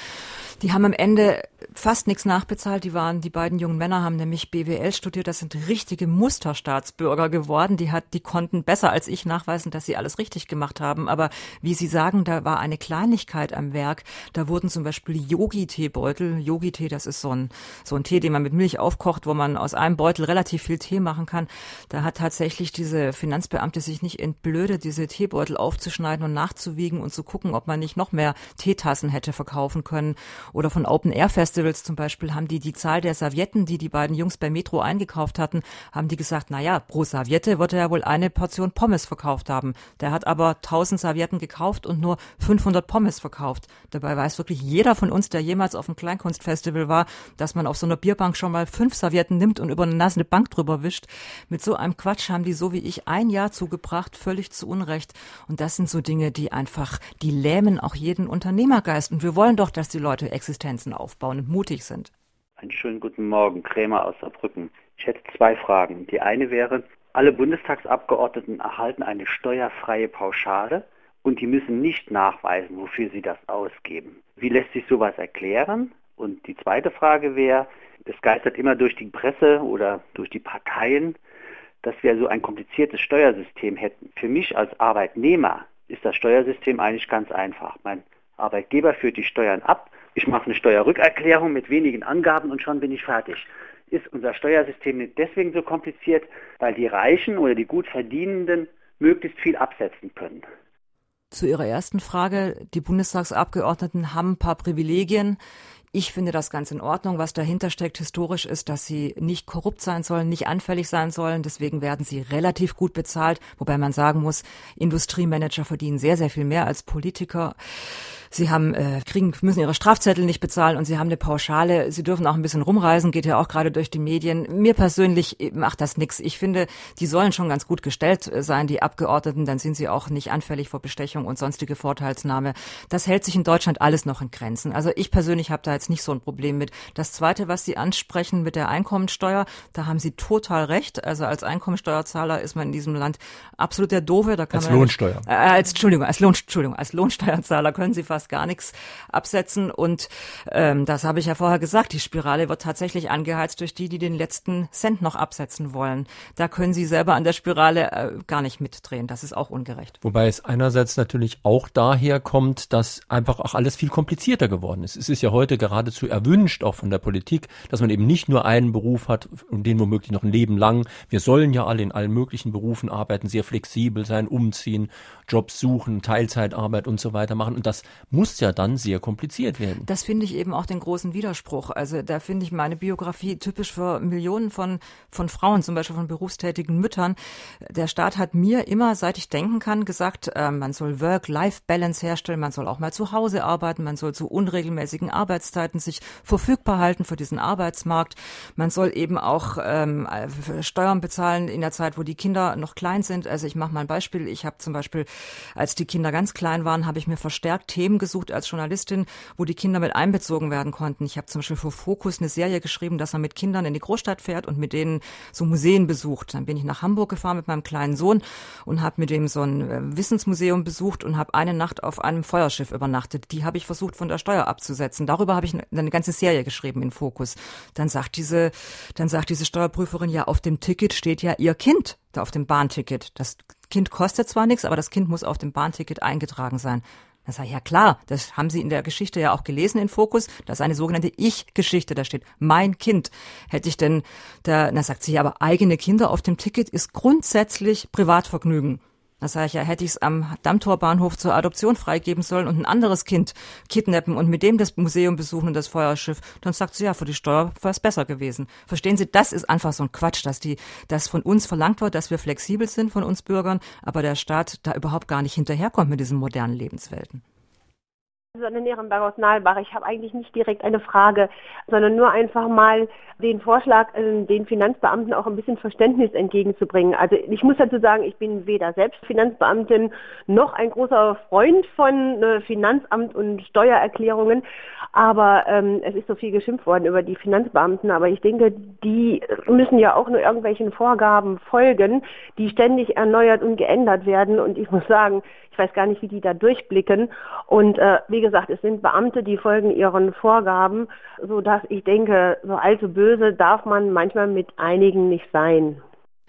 [SPEAKER 3] Die haben am Ende fast nichts nachbezahlt. Die waren, die beiden jungen Männer haben nämlich BWL studiert. Das sind richtige Musterstaatsbürger geworden. Die hat, die konnten besser als ich nachweisen, dass sie alles richtig gemacht haben. Aber wie Sie sagen, da war eine Kleinigkeit am Werk. Da wurden zum Beispiel Yogi-Teebeutel. Yogi-Tee, das ist so ein, so ein Tee, den man mit Milch aufkocht, wo man aus einem Beutel relativ viel Tee machen kann. Da hat tatsächlich diese Finanzbeamte sich nicht entblödet, diese Teebeutel aufzuschneiden und nachzuwiegen und zu gucken, ob man nicht noch mehr Teetassen hätte verkaufen können. Oder von Open Air Festivals zum Beispiel haben die die Zahl der Servietten, die die beiden Jungs bei Metro eingekauft hatten, haben die gesagt, na ja, pro Serviette wird er ja wohl eine Portion Pommes verkauft haben. Der hat aber 1000 Servietten gekauft und nur 500 Pommes verkauft. Dabei weiß wirklich jeder von uns, der jemals auf einem Kleinkunstfestival war, dass man auf so einer Bierbank schon mal fünf Servietten nimmt und über eine nasse Bank drüber wischt. Mit so einem Quatsch haben die so wie ich ein Jahr zugebracht, völlig zu Unrecht. Und das sind so Dinge, die einfach, die lähmen auch jeden Unternehmergeist. Und wir wollen doch, dass die Leute Existenzen aufbauen und mutig sind.
[SPEAKER 11] Einen schönen guten Morgen, Krämer aus Saarbrücken. Ich hätte zwei Fragen. Die eine wäre, alle Bundestagsabgeordneten erhalten eine steuerfreie Pauschale und die müssen nicht nachweisen, wofür sie das ausgeben. Wie lässt sich sowas erklären? Und die zweite Frage wäre, es geistert immer durch die Presse oder durch die Parteien, dass wir so ein kompliziertes Steuersystem hätten. Für mich als Arbeitnehmer ist das Steuersystem eigentlich ganz einfach. Mein Arbeitgeber führt die Steuern ab, ich mache eine Steuerrückerklärung mit wenigen Angaben und schon bin ich fertig. ist unser Steuersystem nicht deswegen so kompliziert, weil die Reichen oder die gut Verdienenden möglichst viel absetzen können.
[SPEAKER 3] Zu Ihrer ersten Frage. Die Bundestagsabgeordneten haben ein paar Privilegien. Ich finde das ganz in Ordnung. Was dahinter steckt historisch ist, dass sie nicht korrupt sein sollen, nicht anfällig sein sollen. Deswegen werden sie relativ gut bezahlt. Wobei man sagen muss, Industriemanager verdienen sehr, sehr viel mehr als Politiker. Sie haben, äh, kriegen, müssen ihre Strafzettel nicht bezahlen und sie haben eine Pauschale. Sie dürfen auch ein bisschen rumreisen, geht ja auch gerade durch die Medien. Mir persönlich macht das nichts. Ich finde, die sollen schon ganz gut gestellt äh, sein, die Abgeordneten. Dann sind sie auch nicht anfällig vor Bestechung und sonstige Vorteilsnahme. Das hält sich in Deutschland alles noch in Grenzen. Also ich persönlich habe da jetzt nicht so ein Problem mit. Das Zweite, was Sie ansprechen mit der Einkommensteuer, da haben Sie total recht. Also als Einkommensteuerzahler ist man in diesem Land absolut der Doofe. Da kann
[SPEAKER 2] als
[SPEAKER 3] man
[SPEAKER 2] Lohnsteuer.
[SPEAKER 3] Äh, als Entschuldigung, als Lohn, Entschuldigung, als Lohnsteuerzahler können Sie fast gar nichts absetzen. Und ähm, das habe ich ja vorher gesagt, die Spirale wird tatsächlich angeheizt durch die, die den letzten Cent noch absetzen wollen. Da können Sie selber an der Spirale äh, gar nicht mitdrehen. Das ist auch ungerecht.
[SPEAKER 2] Wobei es einerseits natürlich auch daher kommt, dass einfach auch alles viel komplizierter geworden ist. Es ist ja heute geradezu erwünscht, auch von der Politik, dass man eben nicht nur einen Beruf hat und den womöglich noch ein Leben lang. Wir sollen ja alle in allen möglichen Berufen arbeiten, sehr flexibel sein, umziehen, Jobs suchen, Teilzeitarbeit und so weiter machen. Und das muss ja dann sehr kompliziert werden.
[SPEAKER 3] Das finde ich eben auch den großen Widerspruch. Also da finde ich meine Biografie typisch für Millionen von, von Frauen, zum Beispiel von berufstätigen Müttern. Der Staat hat mir immer, seit ich denken kann, gesagt, äh, man soll Work-Life-Balance herstellen, man soll auch mal zu Hause arbeiten, man soll zu unregelmäßigen Arbeitszeiten sich verfügbar halten für diesen Arbeitsmarkt. Man soll eben auch ähm, Steuern bezahlen in der Zeit, wo die Kinder noch klein sind. Also ich mache mal ein Beispiel. Ich habe zum Beispiel als die Kinder ganz klein waren, habe ich mir verstärkt Themen gesucht als Journalistin, wo die Kinder mit einbezogen werden konnten. Ich habe zum Beispiel für Fokus eine Serie geschrieben, dass man mit Kindern in die Großstadt fährt und mit denen so Museen besucht. Dann bin ich nach Hamburg gefahren mit meinem kleinen Sohn und habe mit dem so ein äh, Wissensmuseum besucht und habe eine Nacht auf einem Feuerschiff übernachtet. Die habe ich versucht von der Steuer abzusetzen. Darüber habe ich eine ganze Serie geschrieben in Fokus. Dann sagt diese, dann sagt diese Steuerprüferin, ja, auf dem Ticket steht ja ihr Kind da auf dem Bahnticket. Das Kind kostet zwar nichts, aber das Kind muss auf dem Bahnticket eingetragen sein. Da sage ich, ja klar, das haben Sie in der Geschichte ja auch gelesen in Fokus. Das ist eine sogenannte Ich-Geschichte. Da steht mein Kind. Hätte ich denn, da, na sagt sie, aber eigene Kinder auf dem Ticket ist grundsätzlich Privatvergnügen. Da sage ich ja, hätte ich es am Dammtorbahnhof zur Adoption freigeben sollen und ein anderes Kind kidnappen und mit dem das Museum besuchen und das Feuerschiff, dann sagt sie ja, für die Steuer wäre es besser gewesen. Verstehen Sie, das ist einfach so ein Quatsch, dass die, dass von uns verlangt wird, dass wir flexibel sind von uns Bürgern, aber der Staat da überhaupt gar nicht hinterherkommt mit diesen modernen Lebenswelten.
[SPEAKER 12] Sonne Nierenberg aus Nalbach. Ich habe eigentlich nicht direkt eine Frage, sondern nur einfach mal den Vorschlag, äh, den Finanzbeamten auch ein bisschen Verständnis entgegenzubringen. Also ich muss dazu sagen, ich bin weder selbst Finanzbeamtin noch ein großer Freund von äh, Finanzamt und Steuererklärungen, aber ähm, es ist so viel geschimpft worden über die Finanzbeamten, aber ich denke, die müssen ja auch nur irgendwelchen Vorgaben folgen, die ständig erneuert und geändert werden und ich muss sagen, ich weiß gar nicht, wie die da durchblicken und äh, wie gesagt, es sind Beamte, die folgen ihren Vorgaben, so dass ich denke, so allzu böse darf man manchmal mit einigen nicht sein.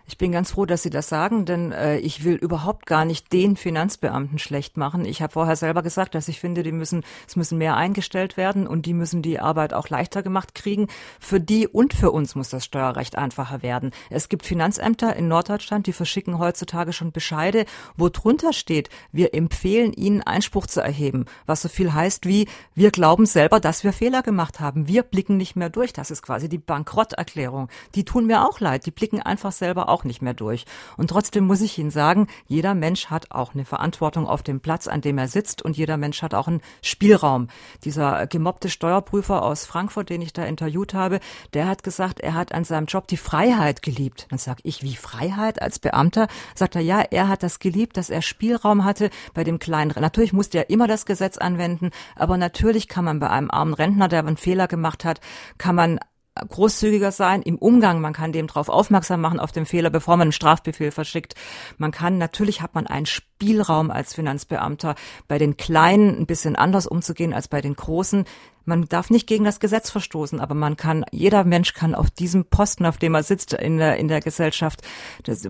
[SPEAKER 3] Ich bin ganz froh, dass Sie das sagen, denn äh, ich will überhaupt gar nicht den Finanzbeamten schlecht machen. Ich habe vorher selber gesagt, dass ich finde, die müssen, es müssen mehr eingestellt werden und die müssen die Arbeit auch leichter gemacht kriegen. Für die und für uns muss das Steuerrecht einfacher werden. Es gibt Finanzämter in Norddeutschland, die verschicken heutzutage schon Bescheide, wo drunter steht, wir empfehlen Ihnen Einspruch zu erheben, was so viel heißt wie, wir glauben selber, dass wir Fehler gemacht haben. Wir blicken nicht mehr durch. Das ist quasi die Bankrotterklärung. Die tun mir auch leid. Die blicken einfach selber auch auch nicht mehr durch. Und trotzdem muss ich Ihnen sagen, jeder Mensch hat auch eine Verantwortung auf dem Platz, an dem er sitzt und jeder Mensch hat auch einen Spielraum. Dieser gemobbte Steuerprüfer aus Frankfurt, den ich da interviewt habe, der hat gesagt, er hat an seinem Job die Freiheit geliebt. Dann sage ich, wie Freiheit als Beamter? Sagt er, ja, er hat das geliebt, dass er Spielraum hatte bei dem kleinen. Natürlich musste er immer das Gesetz anwenden, aber natürlich kann man bei einem armen Rentner, der einen Fehler gemacht hat, kann man großzügiger sein im Umgang. Man kann dem darauf aufmerksam machen, auf den Fehler, bevor man einen Strafbefehl verschickt. Man kann, natürlich hat man einen Spielraum als Finanzbeamter, bei den Kleinen ein bisschen anders umzugehen als bei den Großen. Man darf nicht gegen das Gesetz verstoßen, aber man kann, jeder Mensch kann auf diesem Posten, auf dem er sitzt in der, in der Gesellschaft,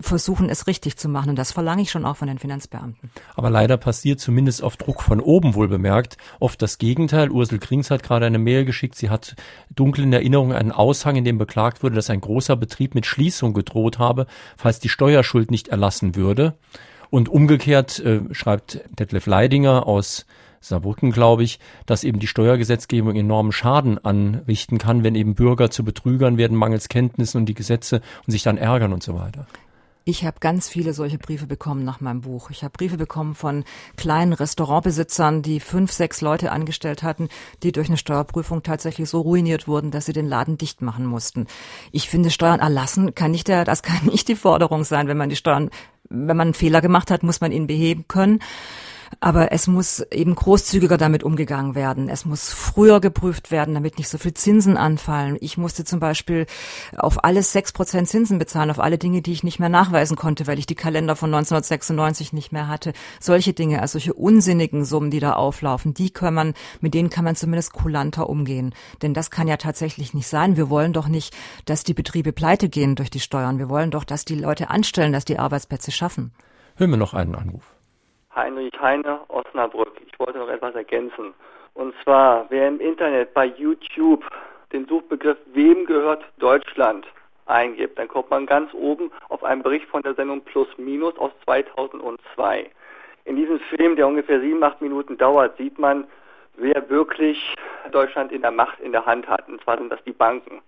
[SPEAKER 3] versuchen, es richtig zu machen. Und das verlange ich schon auch von den Finanzbeamten.
[SPEAKER 2] Aber leider passiert zumindest auf Druck von oben wohl bemerkt oft das Gegenteil. Ursel Krings hat gerade eine Mail geschickt. Sie hat dunkel in Erinnerung einen Aushang, in dem beklagt wurde, dass ein großer Betrieb mit Schließung gedroht habe, falls die Steuerschuld nicht erlassen würde. Und umgekehrt äh, schreibt Detlef Leidinger aus Saarbrücken, glaube ich, dass eben die Steuergesetzgebung enormen Schaden anrichten kann, wenn eben Bürger zu Betrügern werden, mangels Kenntnissen und die Gesetze und sich dann ärgern und so weiter.
[SPEAKER 3] Ich habe ganz viele solche Briefe bekommen nach meinem Buch. Ich habe Briefe bekommen von kleinen Restaurantbesitzern, die fünf, sechs Leute angestellt hatten, die durch eine Steuerprüfung tatsächlich so ruiniert wurden, dass sie den Laden dicht machen mussten. Ich finde, Steuern erlassen kann nicht der, das kann nicht die Forderung sein, wenn man die Steuern, wenn man einen Fehler gemacht hat, muss man ihn beheben können. Aber es muss eben großzügiger damit umgegangen werden. Es muss früher geprüft werden, damit nicht so viel Zinsen anfallen. Ich musste zum Beispiel auf alles sechs Prozent Zinsen bezahlen, auf alle Dinge, die ich nicht mehr nachweisen konnte, weil ich die Kalender von 1996 nicht mehr hatte. Solche Dinge, also solche unsinnigen Summen, die da auflaufen, die kann man, mit denen kann man zumindest kulanter umgehen. Denn das kann ja tatsächlich nicht sein. Wir wollen doch nicht, dass die Betriebe pleite gehen durch die Steuern. Wir wollen doch, dass die Leute anstellen, dass die Arbeitsplätze schaffen.
[SPEAKER 2] Hören wir noch einen Anruf.
[SPEAKER 13] Heinrich Heine, Osnabrück. Ich wollte noch etwas ergänzen. Und zwar, wer im Internet bei YouTube den Suchbegriff Wem gehört Deutschland eingibt, dann kommt man ganz oben auf einen Bericht von der Sendung Plus Minus aus 2002. In diesem Film, der ungefähr sieben, acht Minuten dauert, sieht man, wer wirklich Deutschland in der Macht in der Hand hat. Und zwar sind das die Banken.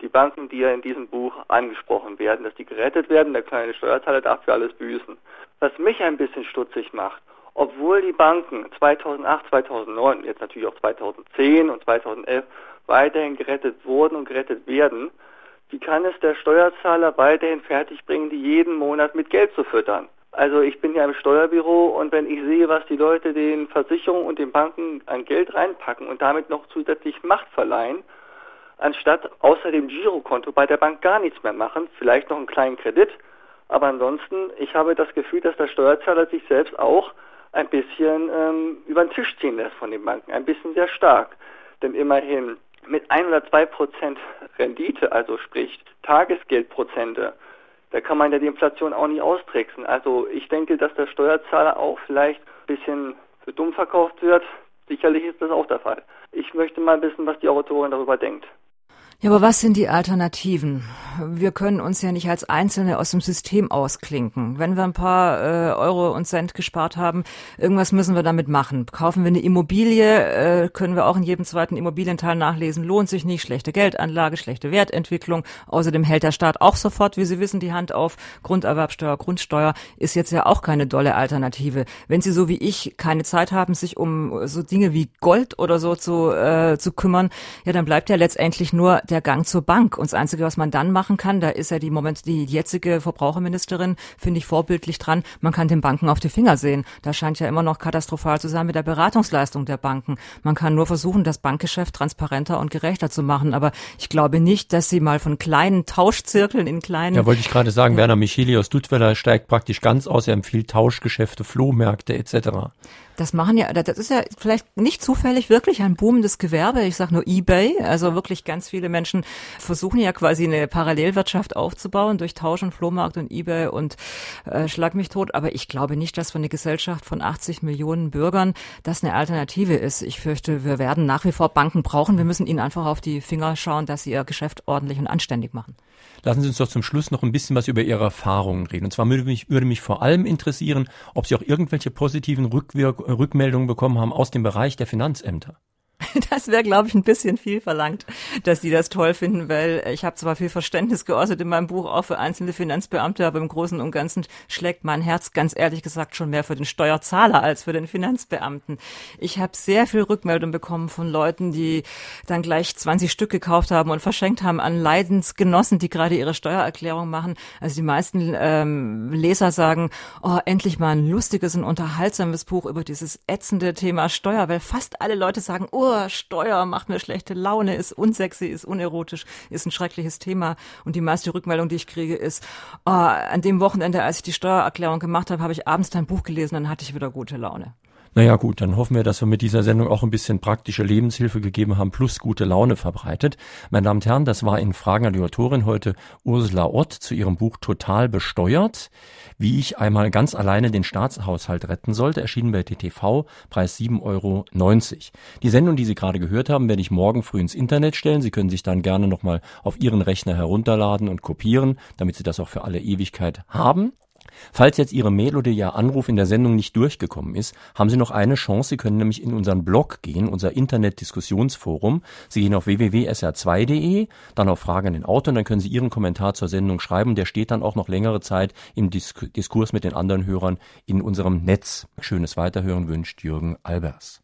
[SPEAKER 13] Die Banken, die ja in diesem Buch angesprochen werden, dass die gerettet werden, der kleine Steuerzahler darf für alles büßen. Was mich ein bisschen stutzig macht, obwohl die Banken 2008, 2009, jetzt natürlich auch 2010 und 2011 weiterhin gerettet wurden und gerettet werden, wie kann es der Steuerzahler weiterhin fertigbringen, die jeden Monat mit Geld zu füttern? Also ich bin ja im Steuerbüro und wenn ich sehe, was die Leute den Versicherungen und den Banken an Geld reinpacken und damit noch zusätzlich Macht verleihen, anstatt außer dem Girokonto bei der Bank gar nichts mehr machen, vielleicht noch einen kleinen Kredit, aber ansonsten, ich habe das Gefühl, dass der Steuerzahler sich selbst auch ein bisschen ähm, über den Tisch ziehen lässt von den Banken, ein bisschen sehr stark. Denn immerhin mit 1 oder 2 Prozent Rendite, also sprich Tagesgeldprozente, da kann man ja die Inflation auch nicht austricksen. Also ich denke, dass der Steuerzahler auch vielleicht ein bisschen für dumm verkauft wird. Sicherlich ist das auch der Fall. Ich möchte mal wissen, was die Autorin darüber denkt.
[SPEAKER 3] Ja, aber was sind die Alternativen? Wir können uns ja nicht als Einzelne aus dem System ausklinken. Wenn wir ein paar äh, Euro und Cent gespart haben, irgendwas müssen wir damit machen. Kaufen wir eine Immobilie, äh, können wir auch in jedem zweiten Immobilienteil nachlesen, lohnt sich nicht, schlechte Geldanlage, schlechte Wertentwicklung. Außerdem hält der Staat auch sofort, wie Sie wissen, die Hand auf. Grunderwerbsteuer, Grundsteuer ist jetzt ja auch keine dolle Alternative. Wenn Sie so wie ich keine Zeit haben, sich um so Dinge wie Gold oder so zu, äh, zu kümmern, ja, dann bleibt ja letztendlich nur der Gang zur Bank. Und das Einzige, was man dann machen kann, da ist ja die Moment, die jetzige Verbraucherministerin, finde ich vorbildlich dran, man kann den Banken auf die Finger sehen. Da scheint ja immer noch katastrophal zu sein mit der Beratungsleistung der Banken. Man kann nur versuchen, das Bankgeschäft transparenter und gerechter zu machen. Aber ich glaube nicht, dass sie mal von kleinen Tauschzirkeln in kleinen.
[SPEAKER 2] Ja, wollte ich gerade sagen, ja. Werner Micheli aus Duttweiler steigt praktisch ganz aus. Er empfiehlt Tauschgeschäfte, Flohmärkte etc.
[SPEAKER 3] Das machen ja, das ist ja vielleicht nicht zufällig wirklich ein boomendes Gewerbe. Ich sage nur eBay. Also wirklich ganz viele Menschen versuchen ja quasi eine Parallelwirtschaft aufzubauen durch Tausch und Flohmarkt und eBay und äh, schlag mich tot. Aber ich glaube nicht, dass für eine Gesellschaft von 80 Millionen Bürgern das eine Alternative ist. Ich fürchte, wir werden nach wie vor Banken brauchen. Wir müssen ihnen einfach auf die Finger schauen, dass sie ihr Geschäft ordentlich und anständig machen.
[SPEAKER 2] Lassen Sie uns doch zum Schluss noch ein bisschen was über Ihre Erfahrungen reden. Und zwar würde mich, würde mich vor allem interessieren, ob Sie auch irgendwelche positiven Rückwirk Rückmeldungen bekommen haben aus dem Bereich der Finanzämter.
[SPEAKER 3] Das wäre, glaube ich, ein bisschen viel verlangt, dass die das toll finden, weil ich habe zwar viel Verständnis geäußert in meinem Buch auch für einzelne Finanzbeamte, aber im Großen und Ganzen schlägt mein Herz ganz ehrlich gesagt schon mehr für den Steuerzahler als für den Finanzbeamten. Ich habe sehr viel Rückmeldung bekommen von Leuten, die dann gleich 20 Stück gekauft haben und verschenkt haben an Leidensgenossen, die gerade ihre Steuererklärung machen. Also die meisten ähm, Leser sagen, oh, endlich mal ein lustiges und unterhaltsames Buch über dieses ätzende Thema Steuer, weil fast alle Leute sagen, oh, Steuer, macht mir schlechte Laune, ist unsexy, ist unerotisch, ist ein schreckliches Thema. Und die meiste Rückmeldung, die ich kriege, ist, oh, an dem Wochenende, als ich die Steuererklärung gemacht habe, habe ich abends dein Buch gelesen, dann hatte ich wieder gute Laune.
[SPEAKER 2] Naja gut, dann hoffen wir, dass wir mit dieser Sendung auch ein bisschen praktische Lebenshilfe gegeben haben, plus gute Laune verbreitet. Meine Damen und Herren, das war in Fragen an die Autorin heute Ursula Ott zu ihrem Buch Total besteuert, wie ich einmal ganz alleine den Staatshaushalt retten sollte, erschienen bei TTV, Preis 7,90 Euro. Die Sendung, die Sie gerade gehört haben, werde ich morgen früh ins Internet stellen. Sie können sich dann gerne nochmal auf Ihren Rechner herunterladen und kopieren, damit Sie das auch für alle Ewigkeit haben. Falls jetzt Ihre Mail oder Ihr Anruf in der Sendung nicht durchgekommen ist, haben Sie noch eine Chance. Sie können nämlich in unseren Blog gehen, unser Internet-Diskussionsforum. Sie gehen auf www.sr2.de, dann auf Fragen an den Autor und dann können Sie Ihren Kommentar zur Sendung schreiben. Der steht dann auch noch längere Zeit im Diskurs mit den anderen Hörern in unserem Netz. Schönes Weiterhören wünscht Jürgen Albers.